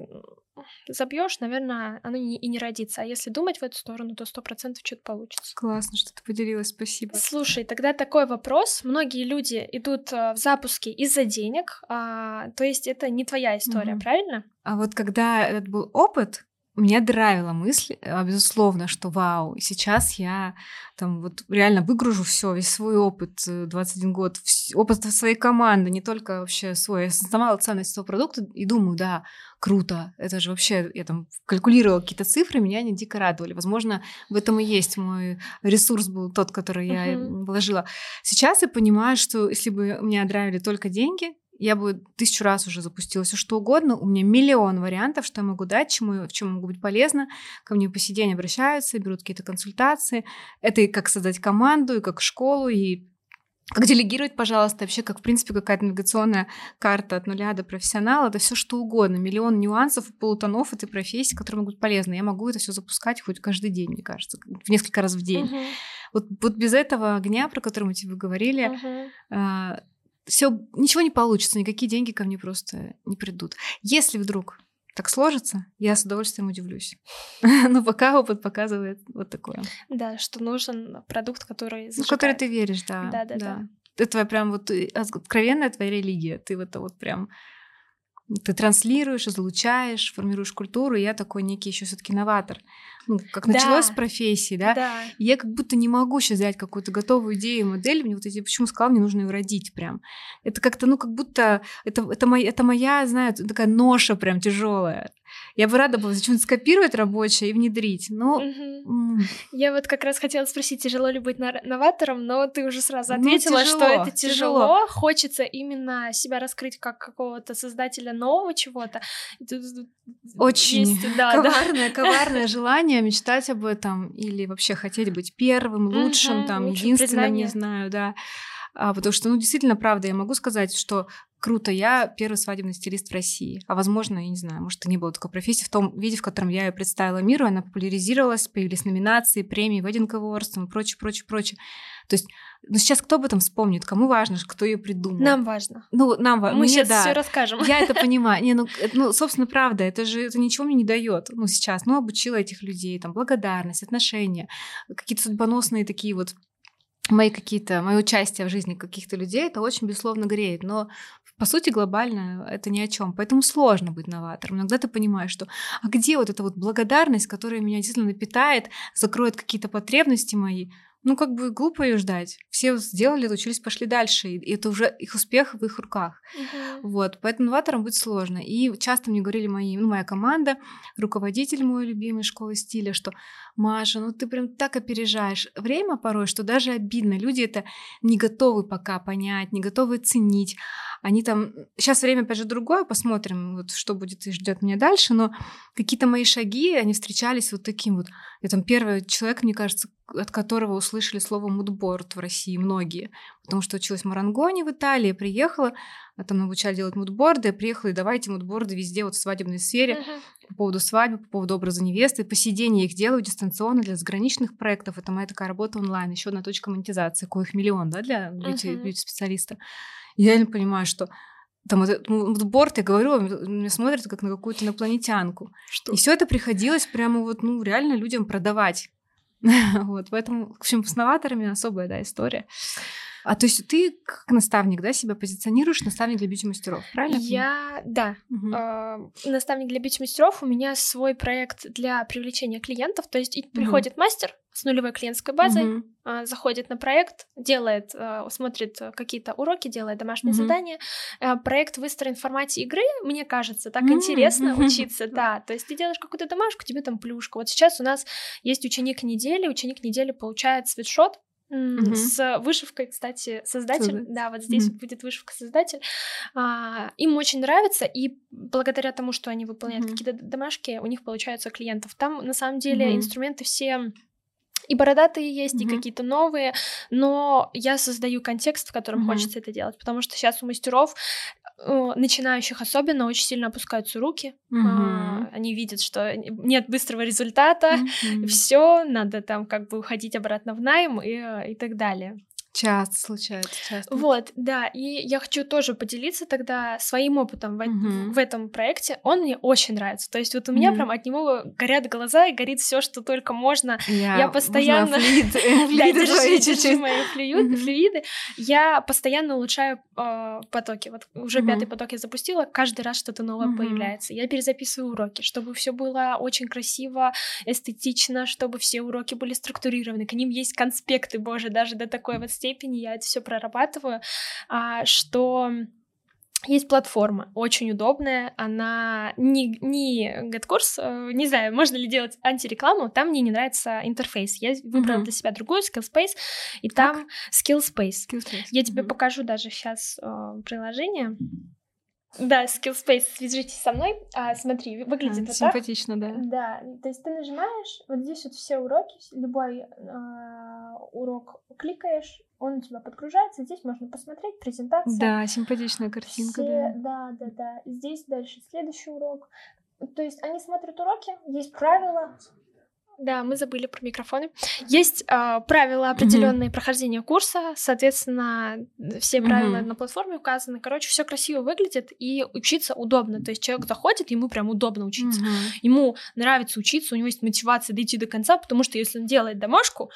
S1: забьешь, наверное, оно не- и не родится. А если думать в эту сторону, то сто процентов что-то получится.
S2: Классно, что ты поделилась, спасибо.
S1: Слушай, тогда такой вопрос. Многие люди идут э, в запуски из-за денег, а, то есть это не твоя история,
S2: Мгм.
S1: правильно?
S2: А вот когда этот был опыт, меня драйвила мысль, а, безусловно, что вау, сейчас я там вот реально выгружу все, весь свой опыт, э, 21 год, вс- опыт своей команды, не только вообще свой. Я осознавала ценность этого продукта и думаю, да, круто, это же вообще, я там калькулировала какие-то цифры, меня они дико радовали. Возможно, в этом и есть мой ресурс был тот, который я
S1: Мгм.
S2: вложила. Сейчас я понимаю, что если бы меня драйвили только деньги, я бы тысячу раз уже запустила все что угодно. У меня миллион вариантов, что я могу дать, чему, в чем могу быть полезна. Ко мне по сей день обращаются, берут какие-то консультации. Это и как создать команду, и как школу, и как делегировать, пожалуйста, вообще, как, в принципе, какая-то навигационная карта от нуля до профессионала, это все что угодно. Миллион нюансов, полутонов этой профессии, которые могут быть полезны. Я могу это все запускать хоть каждый день, мне кажется, в несколько раз в день.
S1: Мгм.
S2: Вот, вот без этого огня, про который мы тебе говорили, uh-huh. Все, ничего не получится, никакие деньги ко мне просто не придут. Если вдруг так сложится, я с удовольствием удивлюсь. Но пока опыт показывает вот такое.
S1: Да, что нужен продукт, который
S2: зажигает. Ну, который ты веришь, да.
S1: Да, да, да.
S2: Это твоя прям вот э, откровенная твоя религия. Ты в это вот прям ты транслируешь, излучаешь, формируешь культуру, и я такой некий еще все-таки новатор. Ну, как да. началось с профессии, да?
S1: да.
S2: И я как будто не могу сейчас взять какую-то готовую идею, модель. Мне вот эти, почему сказала, мне нужно ее родить прям. Это как-то, ну, как будто это, это, моя, это моя, знаю, такая ноша прям тяжелая. Я бы рада была зачем-то скопировать рабочее и внедрить. Но...
S1: Угу. Я вот как раз хотела спросить, тяжело ли быть новатором, но ты уже сразу ну, ответила, ну, тяжело, что это тяжело. тяжело. Хочется именно себя раскрыть как какого-то создателя нового чего-то.
S2: Очень есть, да, коварное, да. коварное желание мечтать об этом или вообще хотеть быть первым, лучшим, угу, там, единственным, признание. не знаю, да. А, потому что, ну, действительно, правда, я могу сказать, что круто, я первый свадебный стилист в России. А возможно, я не знаю, может, и не было такой профессии в том виде, в котором я ее представила миру, она популяризировалась, появились номинации, премии, wedding awards и прочее, прочее, прочее. То есть, ну сейчас кто об этом вспомнит? Кому важно, кто ее придумал?
S1: Нам важно.
S2: Ну, нам важно.
S1: Мы сейчас да. все расскажем.
S2: Я это понимаю. Не, ну, ну, собственно, правда, это же это ничего мне не дает. Ну, сейчас, ну, обучила этих людей, там, благодарность, отношения, какие-то судьбоносные такие вот мои какие-то, мое участие в жизни каких-то людей, это очень, безусловно, греет. Но по сути, глобально это ни о чем. Поэтому сложно быть новатором. Иногда ты понимаешь, что а где вот эта вот благодарность, которая меня действительно напитает, закроет какие-то потребности мои, ну, как бы глупо ее ждать. Все сделали, учились, пошли дальше. И это уже их успех в их руках. Uh-huh. Вот. Поэтому новатором быть сложно. И часто мне говорили мои, ну, моя команда, руководитель мой любимый школы стиля, что Маша, ну ты прям так опережаешь время порой, что даже обидно. Люди это не готовы пока понять, не готовы ценить. Они там... Сейчас время, опять же, другое, посмотрим, вот что будет и ждет меня дальше, но какие-то мои шаги, они встречались вот таким вот. Я там первый человек, мне кажется, от которого услышали слово мудборд в России многие, потому что училась в Марангоне в Италии, приехала, а там обучали делать мудборды, я приехала, и давайте мудборды везде, вот в свадебной сфере, uh-huh. по поводу свадьбы, по поводу образа невесты, по я их делаю дистанционно для заграничных проектов, это моя такая работа онлайн, еще одна точка монетизации, коих миллион, да, для uh-huh. Я реально понимаю, что там этот мудборд, я говорю, меня смотрят как на какую-то инопланетянку. Что? И все это приходилось прямо вот, ну, реально людям продавать. вот, поэтому, в общем, с новаторами особая, да, история. А то есть ты как наставник, да, себя позиционируешь, наставник для бьюти-мастеров, правильно?
S1: Я, да, угу. э, наставник для бьюти-мастеров. У меня свой проект для привлечения клиентов. То есть угу. приходит мастер с нулевой клиентской базой, э, заходит на проект, делает, э, смотрит какие-то уроки, делает домашние задания. Э, проект выстроен в формате игры. Мне кажется, так угу. интересно учиться, да. То есть ты делаешь какую-то домашку, тебе там плюшка. Вот сейчас у нас есть ученик недели, ученик недели получает свитшот Mm-hmm. С вышивкой, кстати, создатель. Создатель. Да, вот здесь mm-hmm. будет вышивка создатель. А, им очень нравится, и благодаря тому, что они выполняют mm-hmm. какие-то домашки, у них получаются клиентов. Там на самом деле mm-hmm. инструменты все и бородатые есть, mm-hmm. и какие-то новые, но я создаю контекст, в котором mm-hmm. хочется это делать, потому что сейчас у мастеров начинающих особенно очень сильно опускаются руки, а, они видят, что нет быстрого результата, mm-hmm. все надо там как бы уходить обратно в найм и, и так далее.
S2: Часто случается, часто.
S1: Вот, да, и я хочу тоже поделиться тогда своим опытом в, uh-huh. в этом проекте. Он мне очень нравится. То есть вот у меня uh-huh. прям от него горят глаза и горит все, что только можно. Я, я постоянно... Флюиды держи мои флюиды. Я постоянно улучшаю а, потоки. Вот уже пятый поток я запустила, каждый раз что-то новое появляется. Я перезаписываю уроки, чтобы все было очень красиво, эстетично, чтобы все уроки были структурированы. К ним есть конспекты, боже, даже до такой вот степени степени я это все прорабатываю, а, что есть платформа, очень удобная, она не, не GetCourse, э, не знаю, можно ли делать антирекламу, там мне не нравится интерфейс. Я выбрала mm-hmm. для себя другую, Skillspace, и как? там Skillspace. Skillspace. Я тебе mm-hmm. покажу даже сейчас э, приложение. Да, Skillspace, свяжитесь со мной. А, смотри, выглядит а, вот
S2: симпатично,
S1: так. да. Да, то есть ты нажимаешь, вот здесь вот все уроки, любой э, урок кликаешь, он у тебя подгружается, здесь можно посмотреть презентацию.
S2: Да, симпатичная картинка, все,
S1: да. Да, да, да. Здесь дальше следующий урок. То есть они смотрят уроки, есть правила, Да, мы забыли про микрофоны. Есть э, правила определенные mm-hmm. прохождения курса, соответственно, все правила mm-hmm. на платформе указаны. Короче, все красиво выглядит и учиться удобно. То есть человек заходит, ему прям удобно учиться. Mm-hmm. Ему нравится учиться, у него есть мотивация дойти до конца, потому что если он делает домашку,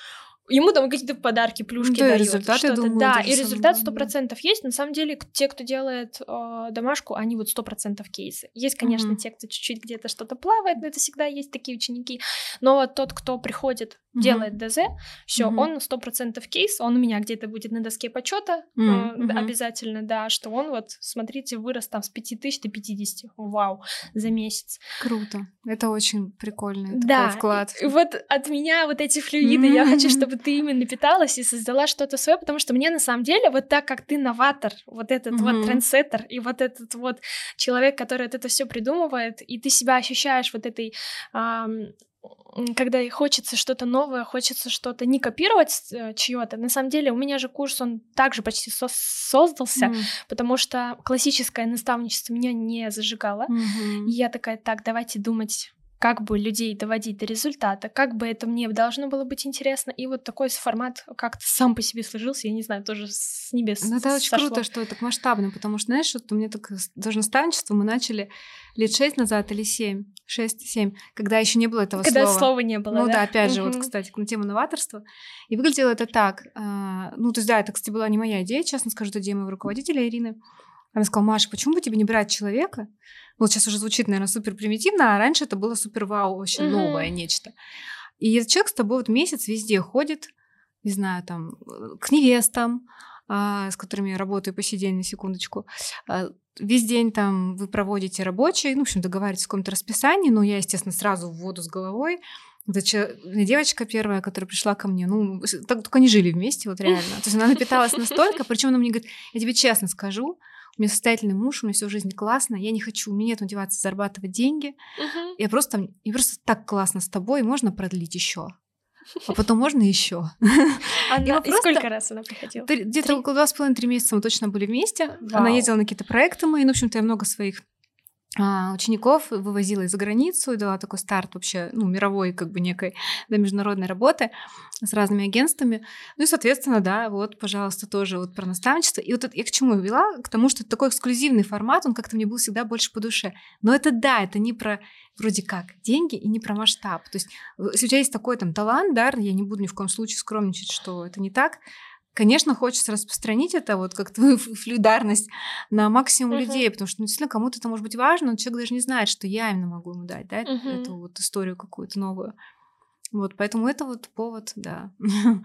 S1: ему там какие-то подарки, плюшки да, дают, результаты, думаю, да, и результат сто процентов да. есть. На самом деле, те, кто делает э, домашку, они вот сто процентов кейсы. Есть, конечно, mm-hmm. те, кто чуть-чуть где-то что-то плавает, но это всегда есть такие ученики. Но вот тот, кто приходит, mm-hmm. делает ДЗ, все, mm-hmm. он сто процентов кейс, он у меня где-то будет на доске почета mm-hmm. э, обязательно, да, что он вот, смотрите, вырос там с 5000 до 50. Вау, за месяц.
S2: Круто. Это очень прикольный да. такой вклад.
S1: И вот от меня вот эти флюиды, mm-hmm. я хочу, чтобы ты именно питалась и создала что-то свое, потому что мне на самом деле вот так как ты новатор, вот этот mm-hmm. вот трендсеттер и вот этот вот человек, который вот это все придумывает, и ты себя ощущаешь вот этой эм, когда хочется что-то новое, хочется что-то не копировать э, чье-то. На самом деле у меня же курс, он также почти со создался, mm. потому что классическое наставничество меня не зажигало. Mm-hmm. И я такая, так, давайте думать как бы людей доводить до результата, как бы это мне должно было быть интересно. И вот такой формат как-то сам по себе сложился, я не знаю, тоже с небес
S2: Ну, это очень круто, что это масштабно, потому что, знаешь, вот у меня так даже наставничество мы начали лет шесть назад или семь, шесть-семь, когда еще не было этого
S1: когда
S2: слова.
S1: Когда слова не было,
S2: Ну
S1: да,
S2: да опять же, вот, кстати, на тему новаторства. И выглядело это так. Э, ну, то есть, да, это, кстати, была не моя идея, честно скажу, это идея моего руководителя Ирины. Она сказала, Маша, почему бы тебе не брать человека, вот сейчас уже звучит, наверное, супер примитивно, а раньше это было супер вау, вообще mm-hmm. новое нечто. И этот человек с тобой вот месяц везде ходит, не знаю, там, к невестам, а, с которыми я работаю по сей день, на секундочку. А, весь день там вы проводите рабочий, ну, в общем, договариваетесь в каком-то расписании, но я, естественно, сразу в воду с головой. Это девочка первая, которая пришла ко мне, ну, так, только они жили вместе, вот реально. То есть она напиталась настолько, причем она мне говорит, я тебе честно скажу, у меня состоятельный муж, у меня всю жизнь классно, я не хочу, у меня нет мотивации зарабатывать деньги. Uh-huh. Я просто, я просто так классно с тобой, можно продлить еще. А потом можно еще.
S1: Она, и, и сколько раз она приходила?
S2: Где-то около два с половиной-три месяца мы точно были вместе. Вау. Она ездила на какие-то проекты мои. Ну, в общем-то, я много своих а, учеников вывозила из-за границу и дала такой старт вообще, ну, мировой, как бы некой, да, международной работы с разными агентствами. Ну и, соответственно, да, вот, пожалуйста, тоже вот про наставничество. И вот это, я к чему вела? К тому, что это такой эксклюзивный формат, он как-то мне был всегда больше по душе. Но это, да, это не про вроде как деньги и не про масштаб. То есть, если у тебя есть такой там талант, да, я не буду ни в коем случае скромничать, что это не так, Конечно, хочется распространить это, вот как твою флюидарность, на максимум uh-huh. людей, потому что ну, действительно кому-то это может быть важно, но человек даже не знает, что я именно могу ему дать, да, uh-huh. эту вот историю какую-то новую. Вот, поэтому это вот повод, да.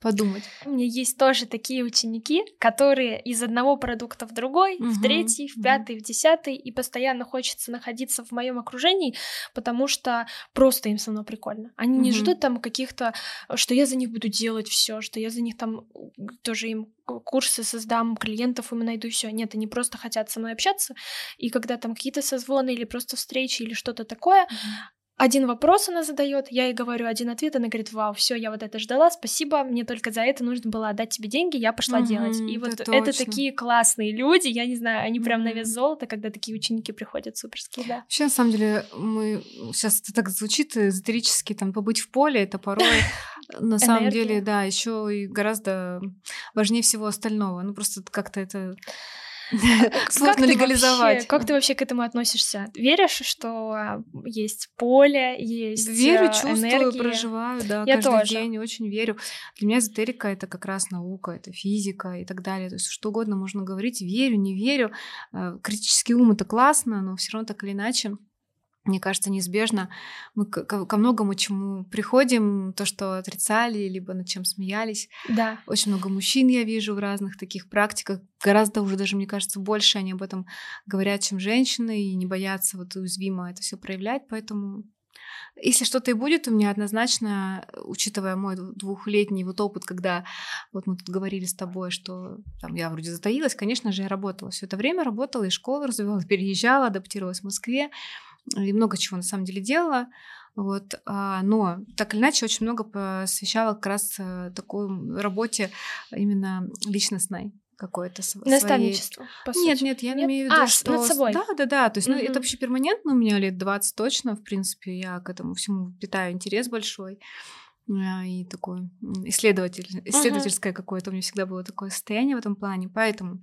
S2: подумать.
S1: У меня есть тоже такие ученики, которые из одного продукта в другой, угу, в третий, в пятый, угу. в десятый, и постоянно хочется находиться в моем окружении, потому что просто им со мной прикольно. Они угу. не ждут там каких-то, что я за них буду делать все, что я за них там тоже им курсы создам, клиентов им найду, все. Нет, они просто хотят со мной общаться. И когда там какие-то созвоны или просто встречи или что-то такое, mm один вопрос она задает, я ей говорю один ответ, она говорит, вау, все, я вот это ждала, спасибо, мне только за это нужно было отдать тебе деньги, я пошла угу, делать. И вот это, это такие классные люди, я не знаю, они прям на вес золота, когда такие ученики приходят суперские, да.
S2: Вообще, на самом деле, мы сейчас это так звучит эзотерически, там, побыть в поле, это порой на самом деле, да, еще и гораздо важнее всего остального. Ну, просто как-то это Сложно легализовать.
S1: Как ты вообще к этому относишься? Веришь, что а, есть поле, есть
S2: Верю, а, чувствую, проживаю, да, Я каждый тоже. день очень верю. Для меня эзотерика — это как раз наука, это физика и так далее. То есть что угодно можно говорить, верю, не верю. Э, критический ум — это классно, но все равно так или иначе мне кажется, неизбежно мы ко, многому чему приходим, то, что отрицали, либо над чем смеялись.
S1: Да.
S2: Очень много мужчин я вижу в разных таких практиках. Гораздо уже даже, мне кажется, больше они об этом говорят, чем женщины, и не боятся вот уязвимо это все проявлять. Поэтому если что-то и будет у меня однозначно, учитывая мой двухлетний вот опыт, когда вот мы тут говорили с тобой, что там я вроде затаилась, конечно же, я работала все это время, работала и школу развивала, переезжала, адаптировалась в Москве и много чего на самом деле делала. Вот, а, но так или иначе очень много посвящала как раз э, такой работе именно личностной. какое-то св-
S1: Наставничество, по
S2: Нет,
S1: сути.
S2: нет, я
S1: Нет?
S2: имею в виду,
S1: А,
S2: что...
S1: над собой.
S2: Да, да, да. То есть, ну,
S1: Мгм.
S2: это вообще перманентно у меня лет 20 точно, в принципе, я к этому всему питаю интерес большой. А, И такое исследователь, исследовательское какое-то у меня всегда было такое состояние в этом плане. Поэтому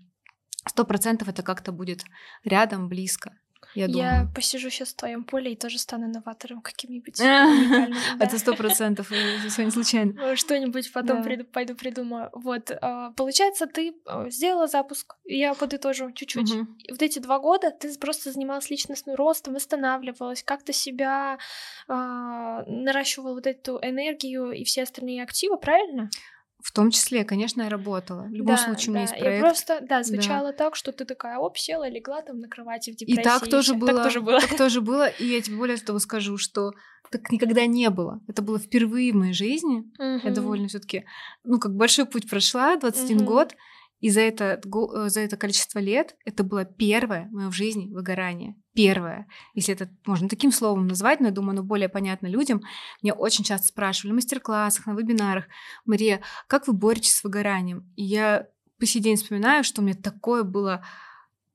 S2: сто процентов это как-то будет рядом, близко, я
S1: Я
S2: думаю.
S1: посижу сейчас в твоем поле и тоже стану новатором каким-нибудь.
S2: Это сто процентов, все не случайно.
S1: Э, Что-нибудь потом пойду придумаю. Вот, а, получается, ты а, сделала запуск. Я подытожу чуть-чуть. Вот эти два года ты просто занималась личностным ростом, восстанавливалась, как-то себя а, наращивала вот эту энергию и все остальные активы, правильно?
S2: В том числе, конечно, я работала. В любом случае, у меня есть
S1: Я
S2: проект.
S1: просто, да, звучало так, что ты такая, оп, села, легла там на кровати в депрессии.
S2: И так тоже было.
S1: Так тоже было.
S2: Так тоже было. И я тебе более того скажу, что так никогда не было. Это было впервые в моей жизни. Я
S1: Мгм.
S2: довольно все таки ну, как большой путь прошла, 21
S1: Мгм.
S2: год. И за это, э, за это количество лет это было первое мое в жизни выгорание. Первое. Если это можно таким словом назвать, но я думаю, оно более понятно людям. Меня очень часто спрашивали на мастер-классах, на вебинарах. Мария, как вы боретесь с выгоранием? И я по сей день вспоминаю, что у меня такое было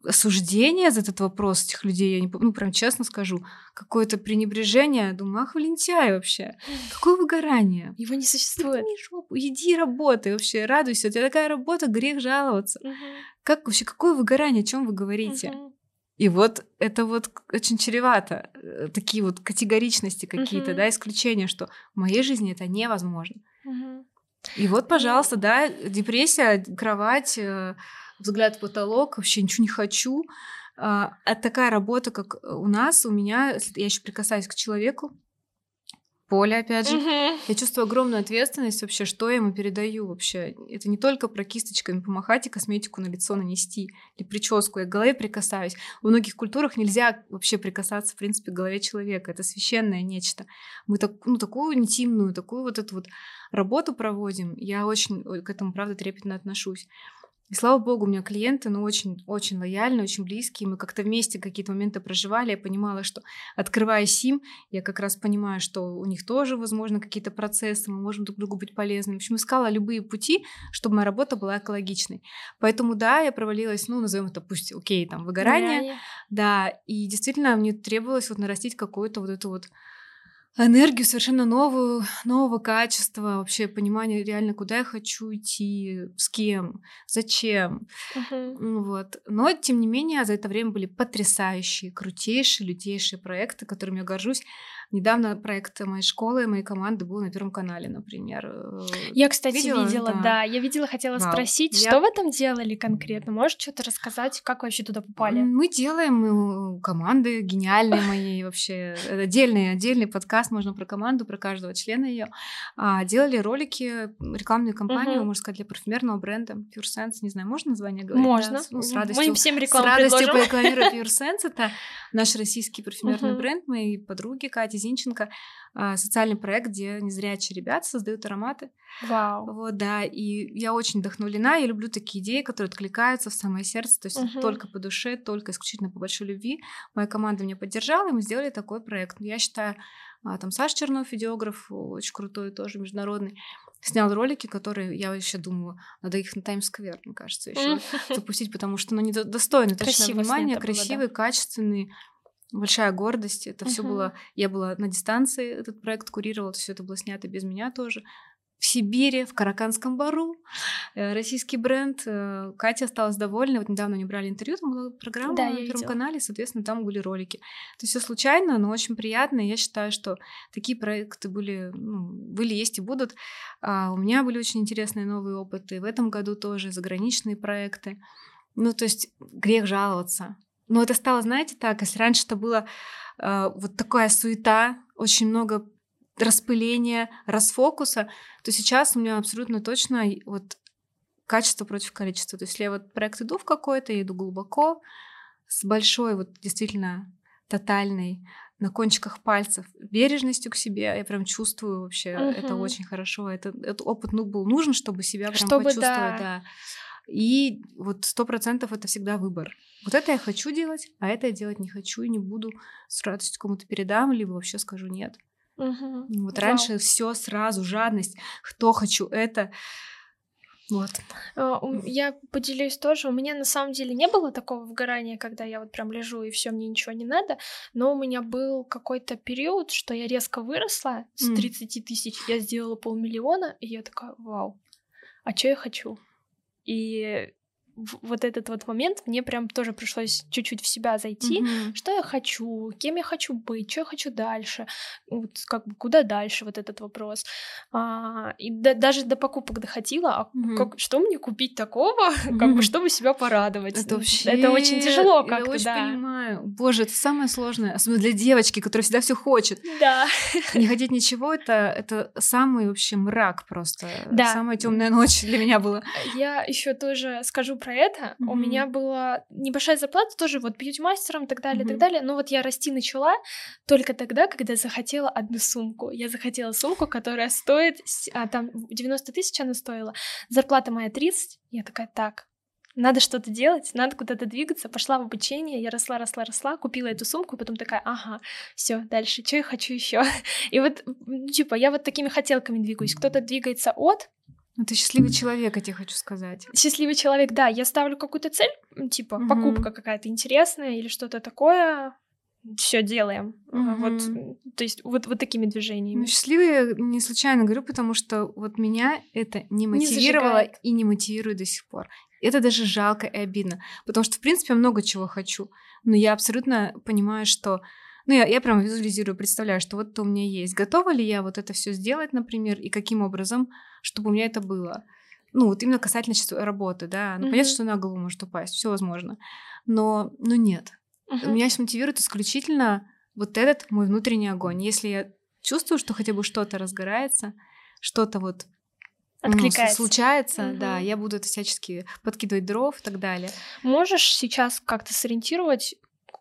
S2: осуждение за этот вопрос этих людей, я не, ну, прям честно скажу, какое-то пренебрежение, думаю, ах, лентяй вообще, какое выгорание,
S1: Его не существует.
S2: Заткни жопу, иди работай вообще, радуйся. У тебя такая работа, грех жаловаться.
S1: Мгм.
S2: Как вообще, какое выгорание, о чем вы говорите?
S1: Мгм.
S2: И вот это вот очень чревато. э, Такие вот категоричности какие-то,
S1: Мгм.
S2: да, исключения, что в моей жизни это невозможно.
S1: Мгм.
S2: И вот, пожалуйста, да, депрессия, кровать, э, взгляд в потолок, вообще ничего не хочу. А а такая работа, как у нас, у меня, я еще прикасаюсь к человеку, Поле, опять же, я чувствую огромную ответственность вообще, что я ему передаю вообще. Это не только про кисточками помахать и косметику на лицо нанести, или прическу, я к голове прикасаюсь. В многих культурах нельзя вообще прикасаться, в принципе, к голове человека. Это священное нечто. Мы так, ну, такую интимную, такую вот эту вот работу проводим. Я очень к этому, правда, трепетно отношусь. И слава богу, у меня клиенты, ну, очень, очень лояльные, очень близкие. Мы как-то вместе какие-то моменты проживали. Я понимала, что открывая СИМ, я как раз понимаю, что у них тоже, возможно, какие-то процессы, мы можем друг другу быть полезными. В общем, искала любые пути, чтобы моя работа была экологичной. Поэтому, да, я провалилась, ну, назовем это, пусть, окей, там, выгорание.
S1: Выгорание.
S2: Да, и действительно мне требовалось вот нарастить какую-то вот эту вот энергию совершенно новую, нового качества, вообще понимание реально, куда я хочу идти, с кем, зачем. Ну Вот. Но, тем не менее, за это время были потрясающие, крутейшие, лютейшие проекты, которыми я горжусь. Недавно проект моей школы, моей команды был на Первом канале, например.
S1: Я, кстати,
S2: Видела?
S1: видела,
S2: Да.
S1: да. Я видела, хотела
S2: Вау.
S1: спросить,
S2: Я-
S1: что вы там делали конкретно? Можешь что-то рассказать, как вы вообще туда попали?
S2: Мы делаем э, команды гениальные мои вообще. Отдельный, отдельный подкаст можно про команду, про каждого члена ее. делали ролики, рекламные кампании,
S1: Мгм.
S2: можно сказать, для парфюмерного бренда Pure Sense. Не знаю, можно название говорить? Да,
S1: Можно.
S2: с- ну, с
S1: Мы
S2: радостью.
S1: им всем
S2: С
S1: рекламу
S2: радостью
S1: предложим.
S2: порекламирую Pure Sense. Это наш российский парфюмерный
S1: Мгм.
S2: бренд моей подруги Кати Зинченко. А, Социальный проект, где незрячие ребята создают ароматы.
S1: Вау.
S2: Вот, да, и я очень вдохновлена, я люблю такие идеи, которые откликаются в самое сердце, то есть
S1: Мгм.
S2: только по душе, только исключительно по большой любви. Моя команда меня поддержала, и мы сделали такой проект. Я считаю, а, там Саша Чернов, видеограф, очень крутой тоже, международный, снял ролики, которые, я еще думаю, надо их на Таймс-сквер, мне кажется, еще запустить, потому что, ну, они до- достойны точно внимания, красивые, качественные, большая гордость. Это все было, я была на дистанции, этот проект курировала, все это было снято без меня тоже. В Сибири, в Караканском бару, э, российский бренд. э, Катя осталась довольна. Вот недавно они брали интервью, там была программа
S1: Да,
S2: на Первом
S1: видела.
S2: канале, соответственно, там были ролики. То есть все случайно, но очень приятно. И Я считаю, что такие проекты были, ну, были, есть и будут. А у меня были очень интересные новые опыты. В этом году тоже заграничные проекты. Ну, то есть грех жаловаться. Но это стало, знаете, так, если раньше это было э, вот такая суета, очень много распыления, расфокуса, то сейчас у меня абсолютно точно вот качество против количества. То есть если я вот проект иду в какой-то, я иду глубоко, с большой вот действительно тотальной на кончиках пальцев бережностью к себе, я прям чувствую вообще, это
S1: Мгм.
S2: очень хорошо. Это, этот опыт ну, был нужен, чтобы себя прям
S1: Чтобы,
S2: почувствовать.
S1: да.
S2: да. И вот сто процентов это всегда выбор. Вот это я хочу делать, а это я делать не хочу и не буду. С радостью кому-то передам, либо вообще скажу нет.
S1: Мгм.
S2: Вот
S1: Вау.
S2: раньше все сразу, жадность, кто хочу это. Вот.
S1: А, я поделюсь тоже. У меня на самом деле не было такого выгорания, когда я вот прям лежу и все, мне ничего не надо. Но у меня был какой-то период, что я резко выросла с 30 тысяч, я сделала полмиллиона, и я такая, вау, а что я хочу? И вот этот вот момент мне прям тоже пришлось чуть-чуть в себя зайти, mm-hmm. что я хочу, кем я хочу быть, что я хочу дальше, вот как бы куда дальше вот этот вопрос. А, и да, даже до покупок доходила, а mm-hmm. как, что мне купить такого, mm-hmm. как бы чтобы себя порадовать.
S2: Это вообще
S1: это очень тяжело как-то,
S2: я очень
S1: да.
S2: понимаю. Боже, это самое сложное, особенно для девочки, которая всегда все хочет.
S1: Да.
S2: Не хотеть ничего, это это самый вообще мрак просто,
S1: да.
S2: самая темная ночь для меня была.
S1: Я еще тоже скажу про это. Mm-hmm. У меня была небольшая зарплата тоже вот бьюти-мастером и так далее, mm-hmm. так далее. Но вот я расти начала только тогда, когда захотела одну сумку. Я захотела сумку, которая стоит, а, там 90 тысяч она стоила. Зарплата моя 30. Я такая, так, надо что-то делать, надо куда-то двигаться. Пошла в обучение, я росла, росла, росла, купила эту сумку, потом такая, ага, все, дальше, что я хочу еще? И вот, типа, я вот такими хотелками двигаюсь. Кто-то двигается от
S2: ну, ты счастливый человек, я тебе хочу сказать.
S1: Счастливый человек, да. Я ставлю какую-то цель, типа угу. покупка какая-то интересная или что-то такое. Все делаем. Угу. Вот, то есть вот, вот такими движениями.
S2: Ну, счастливый не случайно говорю, потому что вот меня это не мотивировало не и не мотивирует до сих пор. Это даже жалко и обидно, потому что, в принципе, я много чего хочу, но я абсолютно понимаю, что ну, я, я прям визуализирую, представляю, что вот это у меня есть. Готова ли я вот это все сделать, например, и каким образом, чтобы у меня это было? Ну, вот именно касательно сейчас работы, да. Ну, mm-hmm. понятно, что на голову может упасть, все возможно. Но, но нет. Mm-hmm. Меня сейчас мотивирует исключительно вот этот мой внутренний огонь. Если я чувствую, что хотя бы что-то разгорается, что-то вот ну, случается, угу. да, я буду это всячески подкидывать дров и так далее.
S1: Можешь сейчас как-то сориентировать,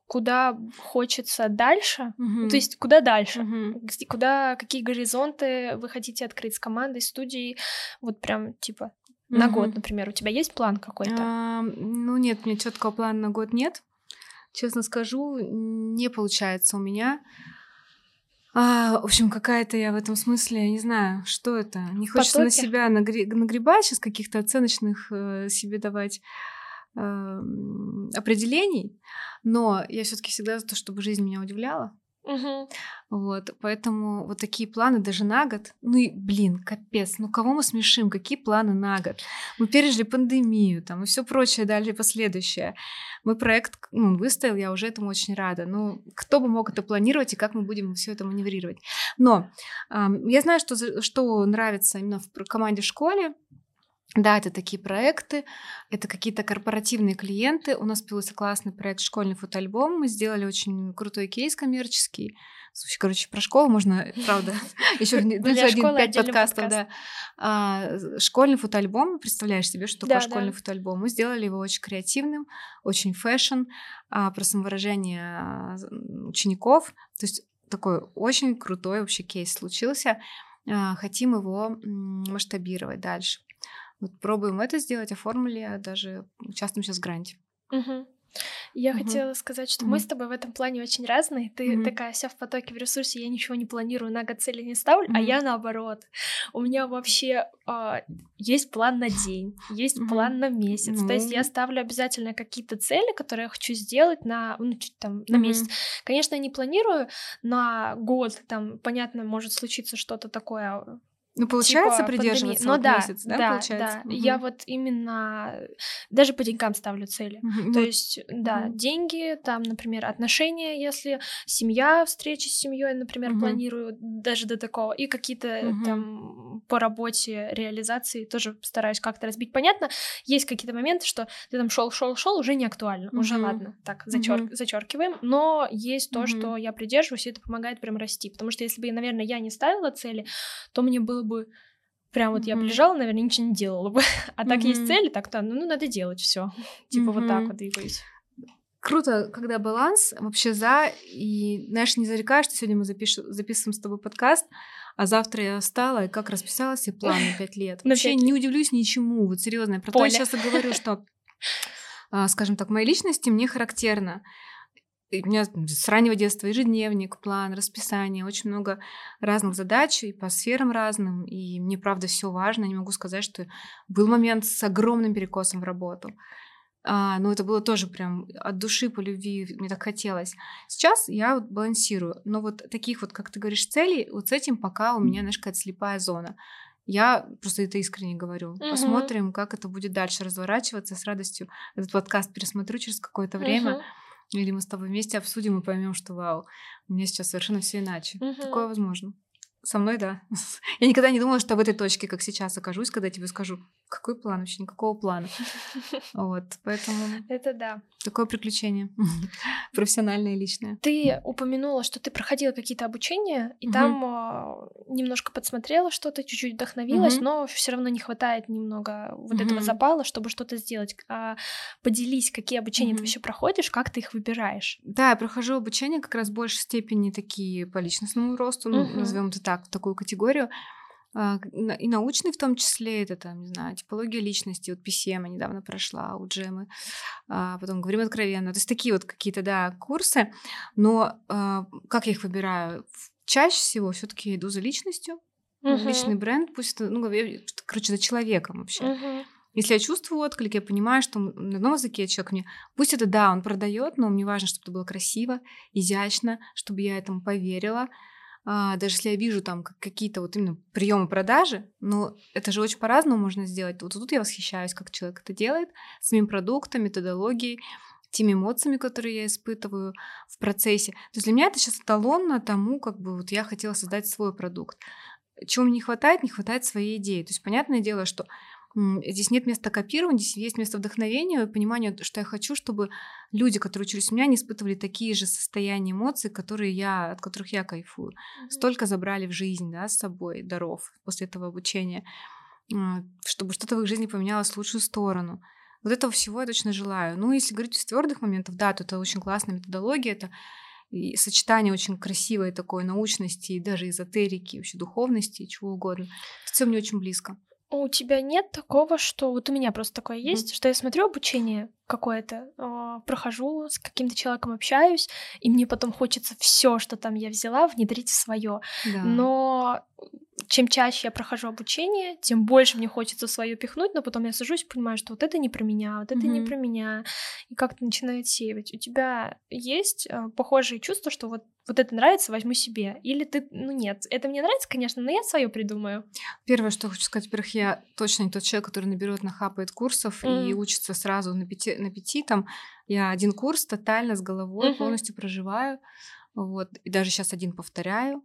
S1: куда хочется дальше, mm-hmm. то есть куда дальше, mm-hmm. куда, какие горизонты вы хотите открыть с командой, студией, вот прям типа на год, например, у тебя есть план какой-то?
S2: А, ну нет, у меня четкого плана на год нет. Честно скажу, не получается у меня. А, в общем, какая-то я в этом смысле, я не знаю, что это. Не хочется Потоки. на себя нагре- нагребать сейчас каких-то оценочных э, себе давать определений, но я все-таки всегда за то, чтобы жизнь меня удивляла.
S1: Угу.
S2: Вот, поэтому вот такие планы даже на год. Ну и, блин, капец, ну кого мы смешим? Какие планы на год? Мы пережили пандемию там и все прочее дальше последующее. Мой проект ну, выстоял, я уже этому очень рада. Ну, кто бы мог это планировать и как мы будем все это маневрировать? Но э, я знаю, что, что нравится именно в команде в школе. Да, это такие проекты, это какие-то корпоративные клиенты. У нас появился классный проект «Школьный фотоальбом». Мы сделали очень крутой кейс коммерческий. Слушай, короче, про школу можно, правда, еще один пять подкастов, да. А, школьный фотоальбом, представляешь себе, что такое школьный фотоальбом? Мы сделали его очень креативным, очень fashion, а, про самовыражение учеников. То есть такой очень крутой вообще кейс случился. А, хотим его масштабировать дальше. Вот пробуем это сделать, оформили, а даже участвуем сейчас в гранте.
S1: Угу. Я угу. хотела сказать, что угу. мы с тобой в этом плане очень разные. Ты угу. такая вся в потоке, в ресурсе, я ничего не планирую, на год цели не ставлю, угу. а я наоборот. У меня вообще э, есть план на день, есть угу. план на месяц. Угу. То есть я ставлю обязательно какие-то цели, которые я хочу сделать на, ну, чуть там, на угу. месяц. Конечно, я не планирую на год, там, понятно, может случиться что-то такое
S2: ну, получается типа, придерживаться
S1: ну,
S2: вот
S1: да,
S2: месяц, да,
S1: да
S2: получается?
S1: Да, угу. я вот именно даже по деньгам ставлю цели. Угу. То есть, да, угу. деньги, там, например, отношения, если семья, встречи с семьей, например, угу. планирую даже до такого, и какие-то угу. там по работе реализации тоже стараюсь как-то разбить. Понятно, есть какие-то моменты, что ты там шел, шел, шел, уже не актуально, угу. уже ладно, так зачер... угу. зачеркиваем, но есть то, угу. что я придерживаюсь, и это помогает прям расти, потому что если бы, наверное, я не ставила цели, то мне было бы прям вот mm-hmm. я бы лежала, наверное, ничего не делала бы. А так mm-hmm. есть цели, так-то, ну, ну, надо делать все. Типа mm-hmm. вот так вот двигаюсь.
S2: Круто, когда баланс вообще за, и, знаешь, не зарекаешь, что сегодня мы запиш... записываем с тобой подкаст, а завтра я встала и как расписала себе план на пять лет. Вообще не удивлюсь ничему, вот серьезно. Про то я часто говорю, что, а, скажем так, моей личности мне характерно и у меня с раннего детства ежедневник, план, расписание, очень много разных задач и по сферам разным. И мне, правда, все важно. Не могу сказать, что был момент с огромным перекосом в работу. А, но это было тоже прям от души, по любви, мне так хотелось. Сейчас я вот балансирую. Но вот таких вот, как ты говоришь, целей, вот с этим пока у меня, знаешь, какая-то слепая зона. Я просто это искренне говорю. Угу. Посмотрим, как это будет дальше разворачиваться. С радостью этот подкаст пересмотрю через какое-то время. Угу или мы с тобой вместе обсудим и поймем, что вау, у меня сейчас совершенно все иначе. Угу. Такое возможно. Со мной, да. Я никогда не думала, что в этой точке, как сейчас, окажусь, когда тебе скажу, какой план вообще, никакого плана. Вот, поэтому...
S1: Это да.
S2: Такое приключение. Профессиональное и личное.
S1: Ты упомянула, что ты проходила какие-то обучения, и там а, немножко подсмотрела что-то, чуть-чуть вдохновилась, но все равно не хватает немного вот этого запала, чтобы что-то сделать. А, поделись, какие обучения ты вообще проходишь, как ты их выбираешь?
S2: Да, я прохожу обучение как раз в большей степени такие по личностному росту, ну, назовем это так, в такую категорию. А, и научный в том числе, это там, не знаю, типология личности, вот PCM я недавно прошла у Джемы, а потом говорим откровенно. То есть такие вот какие-то, да, курсы, но а, как я их выбираю? Чаще всего все таки иду за личностью, uh-huh. личный бренд, пусть это, ну, короче, за человеком вообще. Uh-huh. Если я чувствую отклик, я понимаю, что на одном языке человек мне... Пусть это, да, он продает, но мне важно, чтобы это было красиво, изящно, чтобы я этому поверила, даже если я вижу там какие-то вот именно приемы продажи, но это же очень по-разному можно сделать. Вот тут я восхищаюсь, как человек это делает, своим продуктом, методологией, теми эмоциями, которые я испытываю в процессе. То есть для меня это сейчас эталонно тому, как бы вот я хотела создать свой продукт. Чего мне не хватает? Не хватает своей идеи. То есть понятное дело, что Здесь нет места копирования, здесь есть место вдохновения и понимания, что я хочу, чтобы люди, которые учились у меня, не испытывали такие же состояния эмоций, которые я, от которых я кайфую. Mm-hmm. Столько забрали в жизнь да, с собой даров после этого обучения, а, чтобы что-то в их жизни поменялось в лучшую сторону. Вот этого всего я точно желаю. Ну, если говорить из твердых моментов, да, то это очень классная методология, это и сочетание очень красивой такой научности и даже эзотерики, вообще духовности и чего угодно. Все мне очень близко.
S1: У тебя нет такого, что вот у меня просто такое есть, mm. что я смотрю обучение какое-то, э, прохожу с каким-то человеком общаюсь, и мне потом хочется все, что там я взяла, внедрить в свое. Да. Но чем чаще я прохожу обучение, тем больше мне хочется свое пихнуть, но потом я сажусь и понимаю, что вот это не про меня, вот это mm-hmm. не про меня, и как-то начинает сеять. У тебя есть э, похожие чувства, что вот вот это нравится, возьму себе. Или ты, ну нет, это мне нравится, конечно, но я свое придумаю.
S2: Первое, что хочу сказать, во-первых, я точно не тот человек, который наберет, нахапает курсов mm. и учится сразу на пяти, на пяти там. Я один курс тотально с головой mm-hmm. полностью проживаю. Вот. И даже сейчас один повторяю.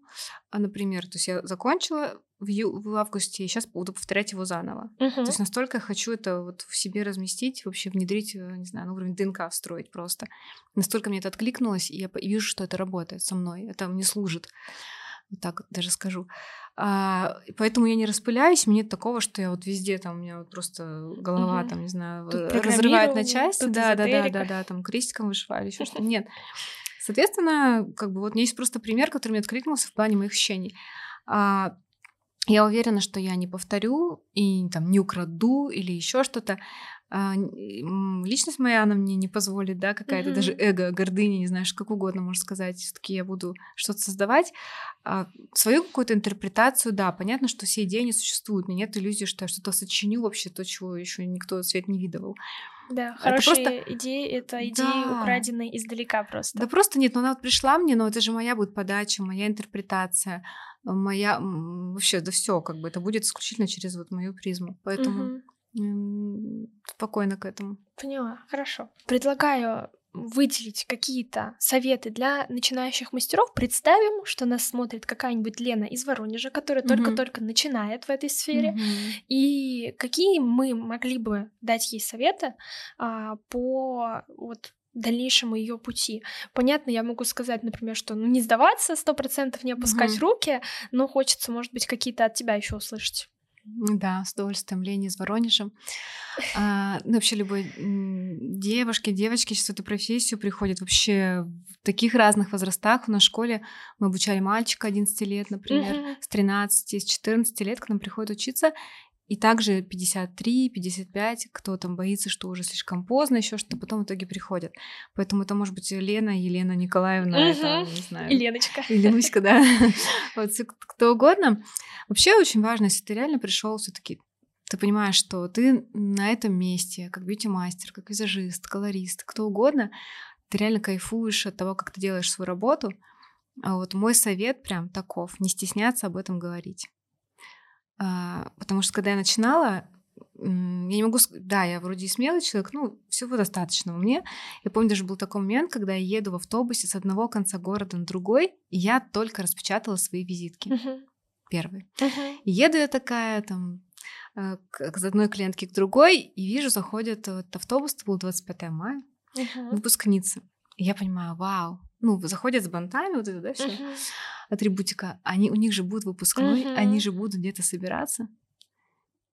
S2: А, например, то есть я закончила в, ю- в августе, и сейчас буду повторять его заново. Uh-huh. То есть настолько я хочу это вот в себе разместить, вообще внедрить, э, не знаю, на уровень ДНК встроить просто. Настолько мне это откликнулось, и я вижу, что это работает со мной, это мне служит. Вот так даже скажу. А, поэтому я не распыляюсь, мне нет такого, что я вот везде там у меня вот просто голова угу. там не знаю разрывает на части, да, да, да, да, да, там крестиком вышиваю или еще что-то. Нет, Соответственно, как бы вот есть просто пример, который мне откликнулся в плане моих ощущений. А, я уверена, что я не повторю и там не украду или еще что-то. А, личность моя, она мне не позволит, да, какая-то mm-hmm. даже эго, гордыня, не знаю, как угодно можно сказать, все-таки я буду что-то создавать. А, свою какую-то интерпретацию, да, понятно, что все идеи не существуют, меня нет иллюзии, что я что-то сочиню вообще, то, чего еще никто свет не видывал.
S1: Да, хорошие это просто... идеи — это идеи, да. украденные издалека просто.
S2: Да просто нет, но она вот пришла мне, но это же моя будет подача, моя интерпретация, моя... Вообще, да все, как бы это будет исключительно через вот мою призму. Поэтому... Угу спокойно к этому.
S1: Поняла, хорошо. Предлагаю выделить какие-то советы для начинающих мастеров. Представим, что нас смотрит какая-нибудь Лена из Воронежа, которая mm-hmm. только-только начинает в этой сфере. Mm-hmm. И какие мы могли бы дать ей советы а, по вот дальнейшему ее пути. Понятно, я могу сказать, например, что ну не сдаваться сто процентов, не опускать mm-hmm. руки, но хочется, может быть, какие-то от тебя еще услышать.
S2: Да, с удовольствием. Лени из Воронежа. А, ну, вообще любой девушки, девочки сейчас в эту профессию приходят вообще в таких разных возрастах. У нас в школе мы обучали мальчика 11 лет, например, mm-hmm. с 13, с 14 лет к нам приходят учиться. И также 53, 55, кто там боится, что уже слишком поздно, еще что-то, потом в итоге приходят. Поэтому это может быть Лена, Елена Николаевна,
S1: Мгм.
S2: там, не знаю.
S1: И Леночка.
S2: Или Луська, да. Вот кто угодно. Вообще очень важно, если ты реально пришел все-таки ты понимаешь, что ты на этом месте, как бьюти-мастер, как визажист, колорист, кто угодно, ты реально кайфуешь от того, как ты делаешь свою работу. А вот мой совет прям таков, не стесняться об этом говорить. А, потому что когда я начинала, я не могу сказать, да, я вроде и смелый человек, ну, всего достаточно мне. Я помню, даже был такой момент, когда я еду в автобусе с одного конца города на другой, и я только распечатала свои визитки, первые.
S1: Мгм.
S2: И еду я такая, там, э, к к одной клиентке к другой, и вижу, заходит вот автобус, это был 25 мая,
S1: Мгм.
S2: выпускница. И я понимаю, вау, ну, заходят с бантами, вот это, да, все
S1: Мгм.
S2: Атрибутика, они, у них же будет выпускной,
S1: Мгм.
S2: они же будут где-то собираться.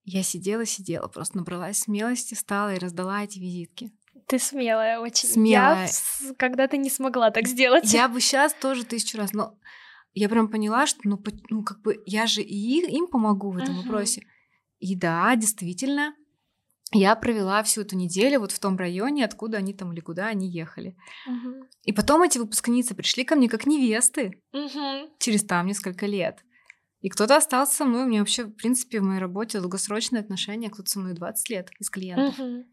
S2: Я сидела, сидела, просто набралась смелости, встала и раздала эти визитки.
S1: Ты смелая очень.
S2: Смелая.
S1: Я когда-то не смогла так сделать.
S2: Я бы сейчас тоже тысячу раз, но я прям поняла, что ну, ну как бы я же и им помогу в этом
S1: Мгм.
S2: вопросе. И да, действительно, я провела всю эту неделю вот в том районе, откуда они там или куда они ехали.
S1: Мгм.
S2: И потом эти выпускницы пришли ко мне как невесты
S1: Мгм.
S2: через там несколько лет. И кто-то остался со мной. У меня вообще, в принципе, в моей работе долгосрочные отношения. Кто-то со мной 20 лет из клиентов.
S1: Мгм.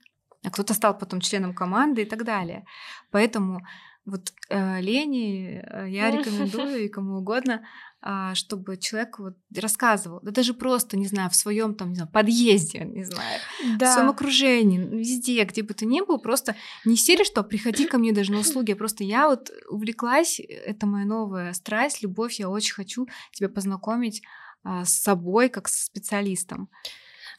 S2: а кто-то стал потом членом команды и так далее. Поэтому вот э, Лене э, я рекомендую и кому угодно, а, чтобы человек вот рассказывал, да даже просто, не знаю, в своем там, не знаю, подъезде, не знаю, в своем
S1: Да.
S2: окружении, ну, везде, где бы ты ни был, просто не серия, что приходи ко мне даже на услуги, просто я вот увлеклась, это моя новая страсть, любовь, я очень хочу тебя познакомить а, с собой как с специалистом.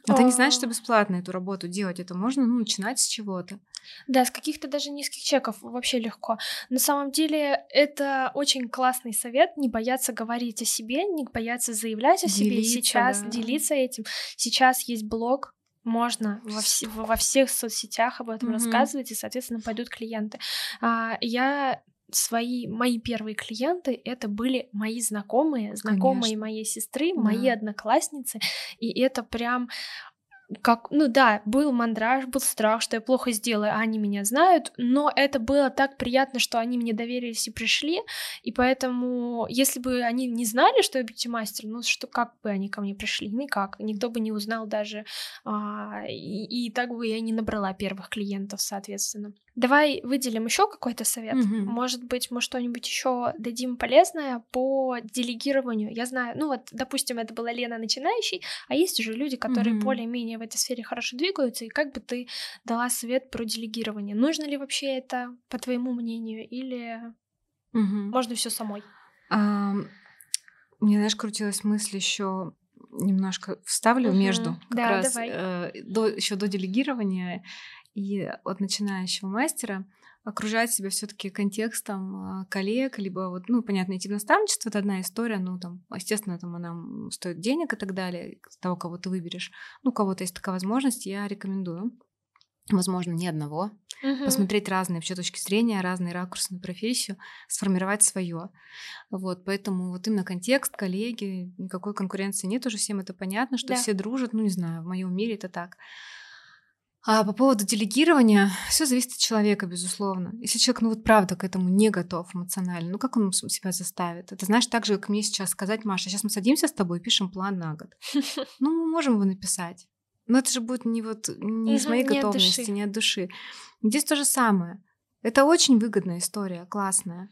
S2: Это не значит, что
S1: А.
S2: бесплатно эту работу делать. Это можно ну, начинать с чего-то.
S1: Да, с каких-то даже низких чеков вообще легко. На самом деле это очень классный совет, не бояться говорить о себе, не бояться заявлять о себе
S2: Делиться,
S1: сейчас,
S2: да.
S1: делиться этим. Сейчас есть блог, можно во, все- во всех соцсетях об этом
S2: Мгм.
S1: рассказывать, и, соответственно, пойдут клиенты. А, я свои мои первые клиенты это были мои знакомые, знакомые
S2: Конечно.
S1: моей сестры, мои
S2: Да.
S1: одноклассницы, и это прям как, ну да, был мандраж, был страх, что я плохо сделаю, а они меня знают, но это было так приятно, что они мне доверились и пришли, и поэтому, если бы они не знали, что я бьюти-мастер, ну что, как бы они ко мне пришли? Никак, никто бы не узнал даже, а, и, и так бы я не набрала первых клиентов, соответственно. Давай выделим еще какой-то совет.
S2: Мгм.
S1: Может быть, мы что-нибудь еще дадим полезное по делегированию. Я знаю, ну вот, допустим, это была Лена начинающий, а есть уже люди, которые
S2: Мгм.
S1: более-менее в этой сфере хорошо двигаются, и как бы ты дала совет про делегирование? Нужно ли вообще это, по твоему мнению, или
S2: Мгм.
S1: можно все самой?
S2: А, Мне, знаешь, крутилась мысль еще немножко вставлю
S1: Мгм.
S2: между как
S1: Да,
S2: раз
S1: давай.
S2: э, до еще до делегирования и от начинающего мастера окружать себя все-таки контекстом а, коллег, либо вот, ну, понятно, идти в наставничество, это одна история, ну, там, естественно, там она стоит денег и так далее, того, кого ты выберешь. Ну, у кого-то есть такая возможность, я рекомендую. Возможно, ни одного.
S1: Мгм.
S2: Посмотреть разные вообще точки зрения, разные ракурсы на профессию, сформировать свое. Вот, поэтому вот именно контекст, коллеги, никакой конкуренции нет, уже всем это понятно, что
S1: Да.
S2: все дружат, ну не знаю, в моем мире это так. А по поводу делегирования, все зависит от человека, безусловно. Если человек, ну вот правда к этому не готов эмоционально, ну как он себя заставит? Это знаешь, так же, как мне сейчас сказать, Маша, сейчас мы садимся с тобой и пишем план на год. Ну, мы можем его написать. Но это же будет не вот не с
S1: Мгм,
S2: моей
S1: не
S2: готовности, не от души. Здесь то же самое. Это очень выгодная история, классная.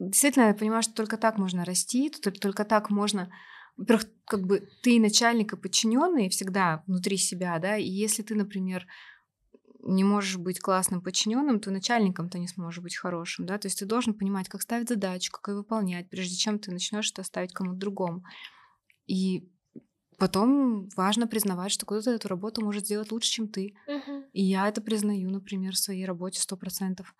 S2: Действительно, я понимаю, что только так можно расти, тол- только так можно. Во-первых, как бы ты начальник, и подчиненный всегда внутри себя, да. И если ты, например, не можешь быть классным подчиненным, то начальником ты не сможешь быть хорошим, да. То есть ты должен понимать, как ставить задачу, как ее выполнять, прежде чем ты начнешь это ставить кому-то другому. И потом важно признавать, что кто-то эту работу может сделать лучше, чем ты.
S1: Мгм.
S2: И я это признаю, например, в своей работе сто процентов.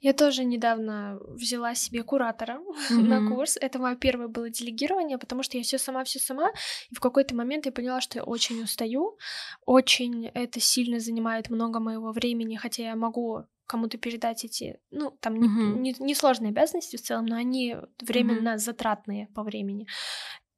S1: Я тоже недавно взяла себе куратора на
S2: Мгм.
S1: курс. Это мое первое было делегирование, потому что я все сама, все сама. И в какой-то момент я поняла, что я очень устаю, очень это сильно занимает много моего времени, хотя я могу кому-то передать эти, ну, там не,
S2: Мгм.
S1: не- несложные обязанности в целом, но они временно затратные по времени.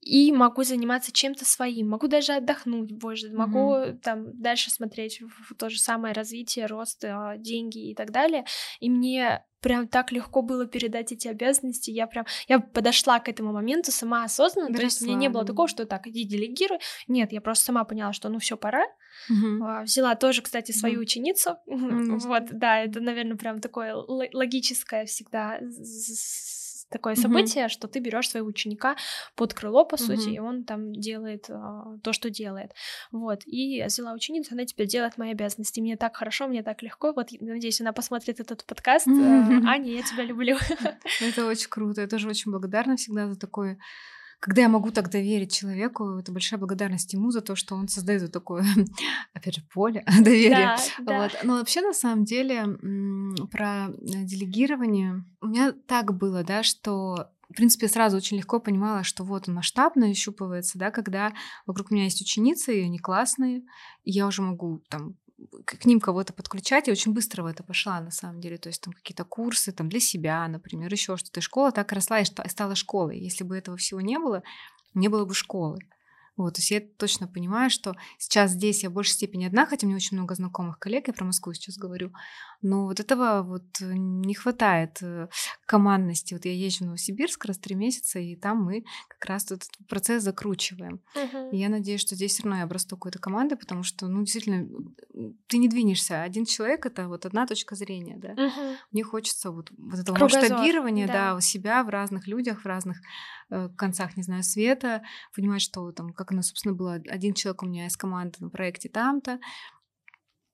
S1: И могу заниматься чем-то своим, могу даже отдохнуть больше, могу mm-hmm. там дальше смотреть в то же самое развитие, рост, а, деньги и так далее. И мне прям так легко было передать эти обязанности. Я прям, я подошла к этому моменту сама осознанно, Доросла, то есть мне не было такого, что так, иди делегируй. Нет, я просто сама поняла, что ну все пора. Угу. Взяла тоже, кстати, свою угу. ученицу. Угу. Вот, да, это, наверное, прям такое логическое всегда такое mm-hmm. событие, что ты берешь своего ученика под крыло, по mm-hmm. сути, и он там делает а, то, что делает. Вот. И взяла ученицу, она теперь делает мои обязанности. Мне так хорошо, мне так легко. Вот, надеюсь, она посмотрит этот подкаст. Mm-hmm. Аня, я тебя люблю.
S2: Это очень круто. Я тоже очень благодарна всегда за такое когда я могу так доверить человеку, это большая благодарность ему за то, что он создает вот такое, опять же, поле доверия. Да, вот. Да. Но вообще, на самом деле, про делегирование у меня так было, да, что в принципе, сразу очень легко понимала, что вот он масштабно ощупывается, да, когда вокруг меня есть ученицы, и они классные, и я уже могу там к ним кого-то подключать. Я очень быстро в это пошла, на самом деле. То есть там какие-то курсы там, для себя, например, еще что-то. Школа так росла и стала школой. Если бы этого всего не было, не было бы школы. Вот, то есть я точно понимаю, что сейчас здесь я в большей степени одна, хотя у меня очень много знакомых коллег, я про Москву сейчас говорю, но вот этого вот не хватает э, командности. Вот я езжу в Новосибирск раз три месяца, и там мы как раз этот процесс закручиваем. Uh-huh. И я надеюсь, что здесь все равно я обрасту какой-то командой, потому что, ну, действительно, ты не двинешься. Один человек — это вот одна точка зрения, да. Uh-huh. Мне хочется вот, вот этого Кругозор, масштабирования, да. да, у себя в разных людях, в разных э, концах, не знаю, света, понимать, что там, как оно, собственно, было, один человек у меня из команды на проекте там-то,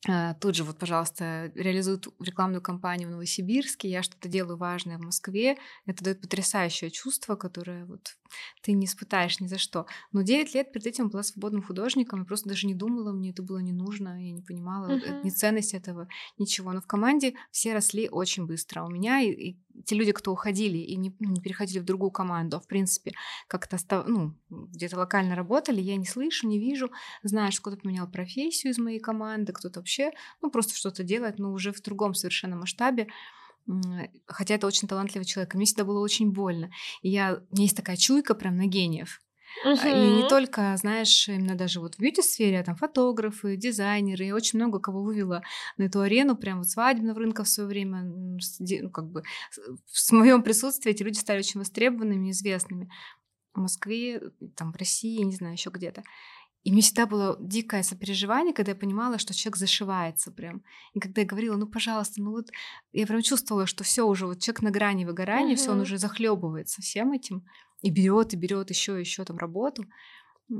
S2: а, тут же вот, пожалуйста, реализуют рекламную кампанию в Новосибирске, я что-то делаю важное в Москве. Это дает потрясающее чувство, которое вот ты не испытаешь ни за что. Но 9 лет перед этим была свободным художником, я просто даже не думала, мне это было не нужно, я не понимала uh-huh. ни ценность этого, ничего. Но в команде все росли очень быстро. У меня и, и те люди, кто уходили и не, не переходили в другую команду, а в принципе как-то ну, где-то локально работали, я не слышу, не вижу, что кто-то поменял профессию из моей команды, кто-то вообще, ну, просто что-то делает, но уже в другом совершенно масштабе хотя это очень талантливый человек. И мне всегда было очень больно. И я, у меня есть такая чуйка прям на гениев. Uh-huh. И не только, знаешь, именно даже вот в бьюти-сфере, а там фотографы, дизайнеры, я очень много кого вывела на эту арену, прям вот свадебного рынка в свое время, ну, как бы в моем присутствии эти люди стали очень востребованными, известными в Москве, там в России, не знаю, еще где-то. И мне всегда было дикое сопереживание, когда я понимала, что человек зашивается прям. И когда я говорила, ну, пожалуйста, ну вот, я прям чувствовала, что все уже, вот человек на грани выгорания, uh-huh. все, он уже захлебывается всем этим и берет, и берет еще, еще там работу.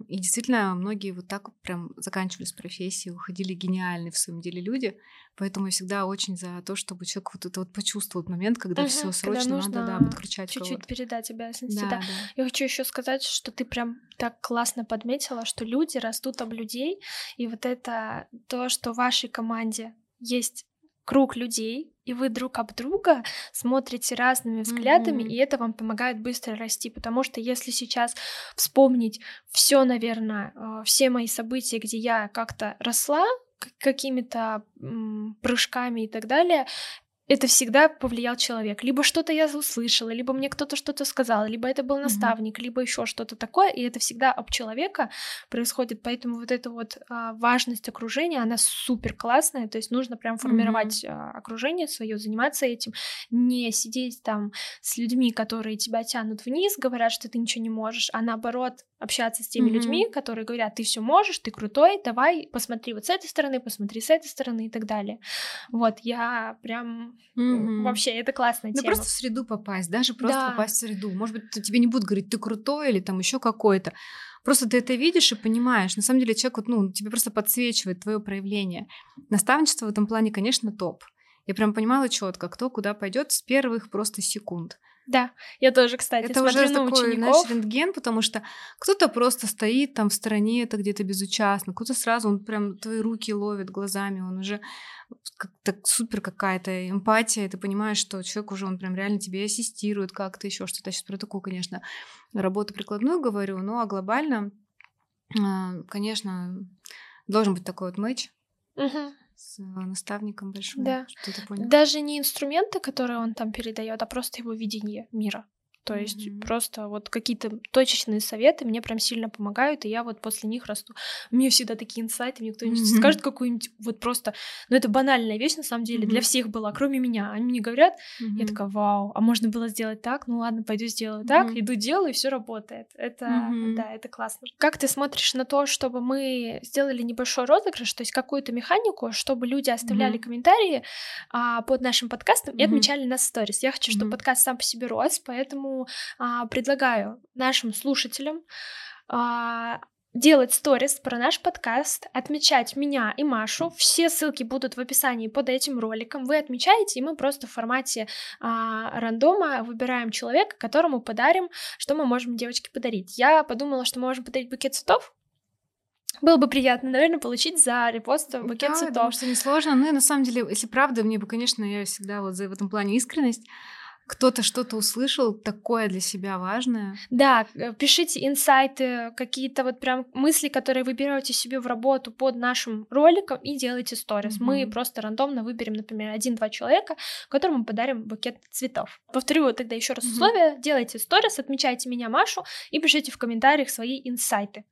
S2: И действительно, многие вот так прям заканчивали с профессией, уходили гениальные в своем деле люди. Поэтому я всегда очень за то, чтобы человек вот это вот почувствовал момент, когда угу, все срочно надо да, подключать
S1: чуть-чуть передать обязанности. Да, да. да. Я хочу еще сказать, что ты прям так классно подметила, что люди растут об людей, и вот это то, что в вашей команде есть круг людей, и вы друг об друга смотрите разными взглядами, mm-hmm. и это вам помогает быстро расти, потому что если сейчас вспомнить все, наверное, э, все мои события, где я как-то росла, какими-то прыжками и так далее, это всегда повлиял человек. Либо что-то я услышала, либо мне кто-то что-то сказал, либо это был наставник, mm-hmm. либо еще что-то такое, и это всегда об человека происходит. Поэтому вот эта вот а, важность окружения, она супер классная. То есть нужно прям формировать mm-hmm. а, окружение свое, заниматься этим, не сидеть там с людьми, которые тебя тянут вниз, говорят, что ты ничего не можешь, а наоборот общаться с теми mm-hmm. людьми, которые говорят, ты все можешь, ты крутой, давай посмотри вот с этой стороны, посмотри с этой стороны и так далее. Вот я прям mm-hmm. вообще это классная тема.
S2: просто в среду попасть, даже просто да. попасть в среду. Может быть, тебе не будут говорить, ты крутой или там еще какой-то. Просто ты это видишь и понимаешь. На самом деле человек, вот, ну, тебе просто подсвечивает твое проявление. Наставничество в этом плане, конечно, топ. Я прям понимала четко, кто куда пойдет с первых просто секунд.
S1: Да, я тоже, кстати,
S2: это
S1: смотрю
S2: уже
S1: на
S2: такой,
S1: учеников.
S2: знаешь, рентген, потому что кто-то просто стоит там в стороне, это где-то безучастно, кто-то сразу, он прям твои руки ловит глазами, он уже как-то супер какая-то эмпатия, ты понимаешь, что человек уже, он прям реально тебе ассистирует как-то еще что-то. Я сейчас про такую, конечно, работу прикладную говорю, ну а глобально, а, конечно, должен быть такой вот матч.
S1: Угу
S2: с э, наставником большим.
S1: Да.
S2: Что ты понял?
S1: Даже не инструменты, которые он там передает, а просто его видение мира. То есть mm-hmm. просто вот какие-то точечные советы мне прям сильно помогают, и я вот после них расту. У меня всегда такие инсайты, мне кто-нибудь mm-hmm. скажет какую-нибудь вот просто, ну это банальная вещь на самом деле mm-hmm. для всех была, кроме меня. Они мне говорят, mm-hmm. я такая, вау, а можно было сделать так? Ну ладно, пойду сделаю mm-hmm. так, иду делаю, и все работает. Это, mm-hmm. да, это классно. Как ты смотришь на то, чтобы мы сделали небольшой розыгрыш, то есть какую-то механику, чтобы люди оставляли mm-hmm. комментарии а, под нашим подкастом mm-hmm. и отмечали нас в сторис. Я хочу, чтобы mm-hmm. подкаст сам по себе рос, поэтому а, предлагаю нашим слушателям а, делать сторис про наш подкаст, отмечать меня и Машу. Все ссылки будут в описании под этим роликом. Вы отмечаете, и мы просто в формате а, рандома выбираем человека, которому подарим, что мы можем девочке подарить. Я подумала, что мы можем подарить букет цветов. Было бы приятно, наверное, получить за репост букет да, цветов.
S2: Думаю, что несложно. Ну и на самом деле, если правда, мне бы, конечно, я всегда вот за в этом плане искренность кто-то что-то услышал такое для себя важное.
S1: Да, э, пишите инсайты, какие-то вот прям мысли, которые вы берете себе в работу под нашим роликом и делайте сторис. Mm-hmm. Мы просто рандомно выберем, например, один-два человека, которым мы подарим букет цветов. Повторю тогда еще раз mm-hmm. условия. Делайте сторис, отмечайте меня, Машу, и пишите в комментариях свои инсайты.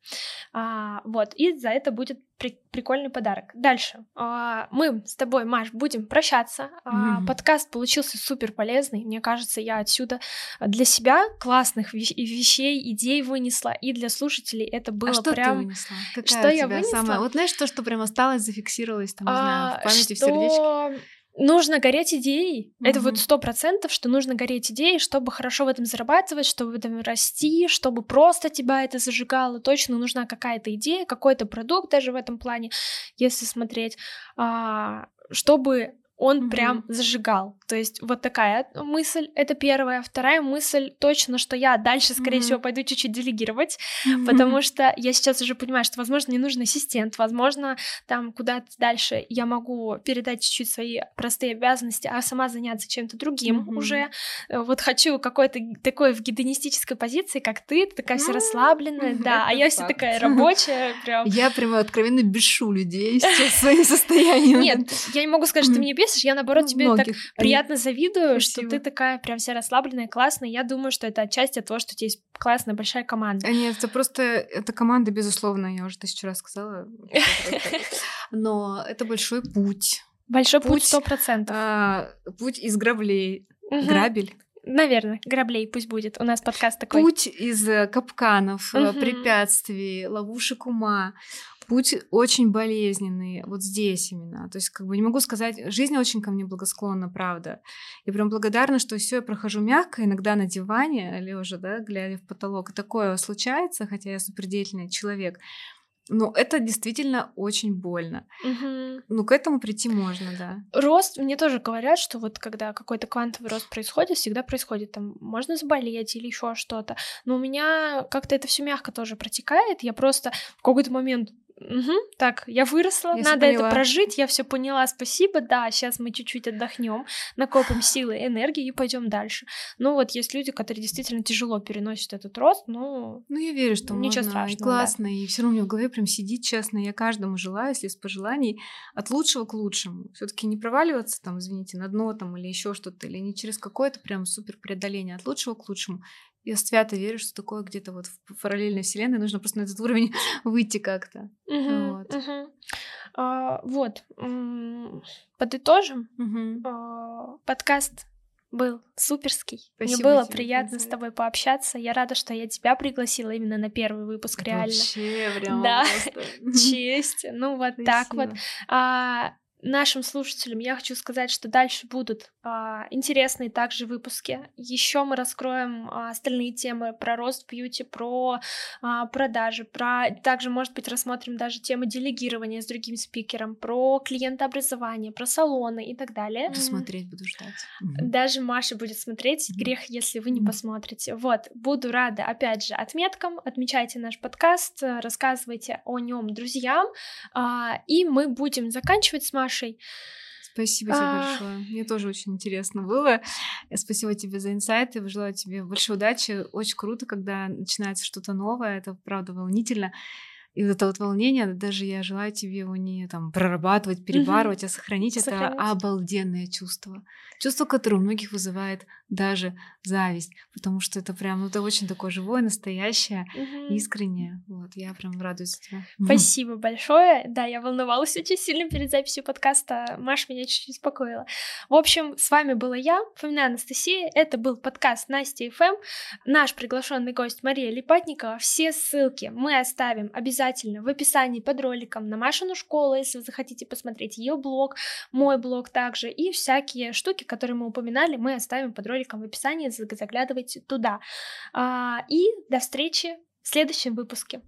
S1: А, вот, и за это будет при- прикольный подарок. Дальше. А, мы с тобой, Маш, будем прощаться. А, mm-hmm. Подкаст получился супер полезный. Мне кажется, я отсюда для себя классных вещей, идей вынесла, и для слушателей это было
S2: а что
S1: прям...
S2: Ты вынесла? Какая что я вынесла? Самая... Вот знаешь, то, что прям осталось, зафиксировалось, там, не знаю, в памяти, что... в сердечке?
S1: Нужно гореть идеей. Mm-hmm. Это вот сто процентов, что нужно гореть идеей, чтобы хорошо в этом зарабатывать, чтобы в этом расти, чтобы просто тебя это зажигало. Точно нужна какая-то идея, какой-то продукт даже в этом плане, если смотреть, а, чтобы он mm-hmm. прям зажигал. То есть вот такая мысль, это первая. Вторая мысль точно, что я дальше, скорее mm-hmm. всего, пойду чуть-чуть делегировать, mm-hmm. потому что я сейчас уже понимаю, что, возможно, мне нужен ассистент, возможно, там куда-то дальше я могу передать чуть-чуть свои простые обязанности, а сама заняться чем-то другим mm-hmm. уже. Вот хочу какой-то такой в гедонистической позиции, как ты, ты такая вся расслабленная, mm-hmm. да, а я вся такая рабочая, прям.
S2: Я прямо откровенно бешу людей сейчас своим состоянием.
S1: Нет, я не могу сказать, что ты меня бесишь, я наоборот тебе Многих. так приятно завидую, Спасибо. что ты такая прям вся расслабленная, классная. Я думаю, что это отчасти от того, что у тебя есть классная большая команда.
S2: А нет, это просто это команда, безусловно, я уже тысячу раз сказала. Но это большой путь.
S1: Большой путь сто процентов.
S2: А, путь из граблей. Грабель.
S1: Наверное, граблей пусть будет. У нас подкаст такой.
S2: Путь из э, капканов, угу. препятствий, ловушек ума путь очень болезненный, вот здесь именно. То есть, как бы не могу сказать, жизнь очень ко мне благосклонна, правда. Я прям благодарна, что все я прохожу мягко, иногда на диване, лежа, да, глядя в потолок. И такое случается, хотя я супердеятельный человек. Но это действительно очень больно. Угу. Ну, к этому прийти можно, да.
S1: Рост, мне тоже говорят, что вот когда какой-то квантовый рост происходит, всегда происходит там, можно заболеть или еще что-то. Но у меня как-то это все мягко тоже протекает. Я просто в какой-то момент Угу, так, я выросла, я надо это прожить, я все поняла, спасибо, да, сейчас мы чуть-чуть отдохнем, накопим силы, энергии и пойдем дальше. Ну вот есть люди, которые действительно тяжело переносят этот рост, но
S2: ну я верю, что ничего можно, страшного, и классно, да. и все равно у меня в голове прям сидит, честно, я каждому желаю, если с пожеланий, от лучшего к лучшему, все-таки не проваливаться там, извините, на дно там или еще что-то, или не через какое-то прям супер преодоление, от лучшего к лучшему я свято верю, что такое где-то вот в параллельной вселенной нужно просто на этот уровень выйти как-то.
S1: Вот. А, вот. Подытожим. А, подкаст был суперский. Спасибо Мне было тебе, приятно с тобой пообщаться. Я рада, что я тебя пригласила именно на первый выпуск, реально.
S2: Вообще, прям
S1: да, честь. Ну вот Спасибо. так вот. А, нашим слушателям я хочу сказать, что дальше будут а, интересные также выпуски. Еще мы раскроем а, остальные темы про рост бьюти, про а, продажи, про также, может быть, рассмотрим даже темы делегирования с другим спикером, про клиентообразование, про салоны и так далее.
S2: Буду смотреть, буду ждать.
S1: Даже Маша будет смотреть. Грех, если вы не посмотрите. Вот, буду рада, опять же, отметкам. Отмечайте наш подкаст, рассказывайте о нем друзьям, а, и мы будем заканчивать с Машей Машей.
S2: Спасибо тебе а... большое. Мне тоже очень интересно было. Спасибо тебе за инсайты. Желаю тебе большой удачи. Очень круто, когда начинается что-то новое. Это правда волнительно. И вот это вот волнение, даже я желаю тебе его не там прорабатывать, перебарывать, mm-hmm. а сохранить, сохранить это обалденное чувство. Чувство, которое у многих вызывает даже зависть, потому что это прям, ну, это очень такое живое, настоящее, mm-hmm. искреннее. Вот, я прям радуюсь за тебя.
S1: Спасибо большое. Да, я волновалась очень сильно перед записью подкаста. Маш меня чуть-чуть успокоила. В общем, с вами была я, Фомина Анастасия. Это был подкаст Настя ФМ. Наш приглашенный гость Мария Липатникова. Все ссылки мы оставим обязательно в описании под роликом на Машину школу, если вы захотите посмотреть ее блог, мой блог также, и всякие штуки, которые мы упоминали, мы оставим под роликом в описании, заглядывайте туда. А, и до встречи в следующем выпуске.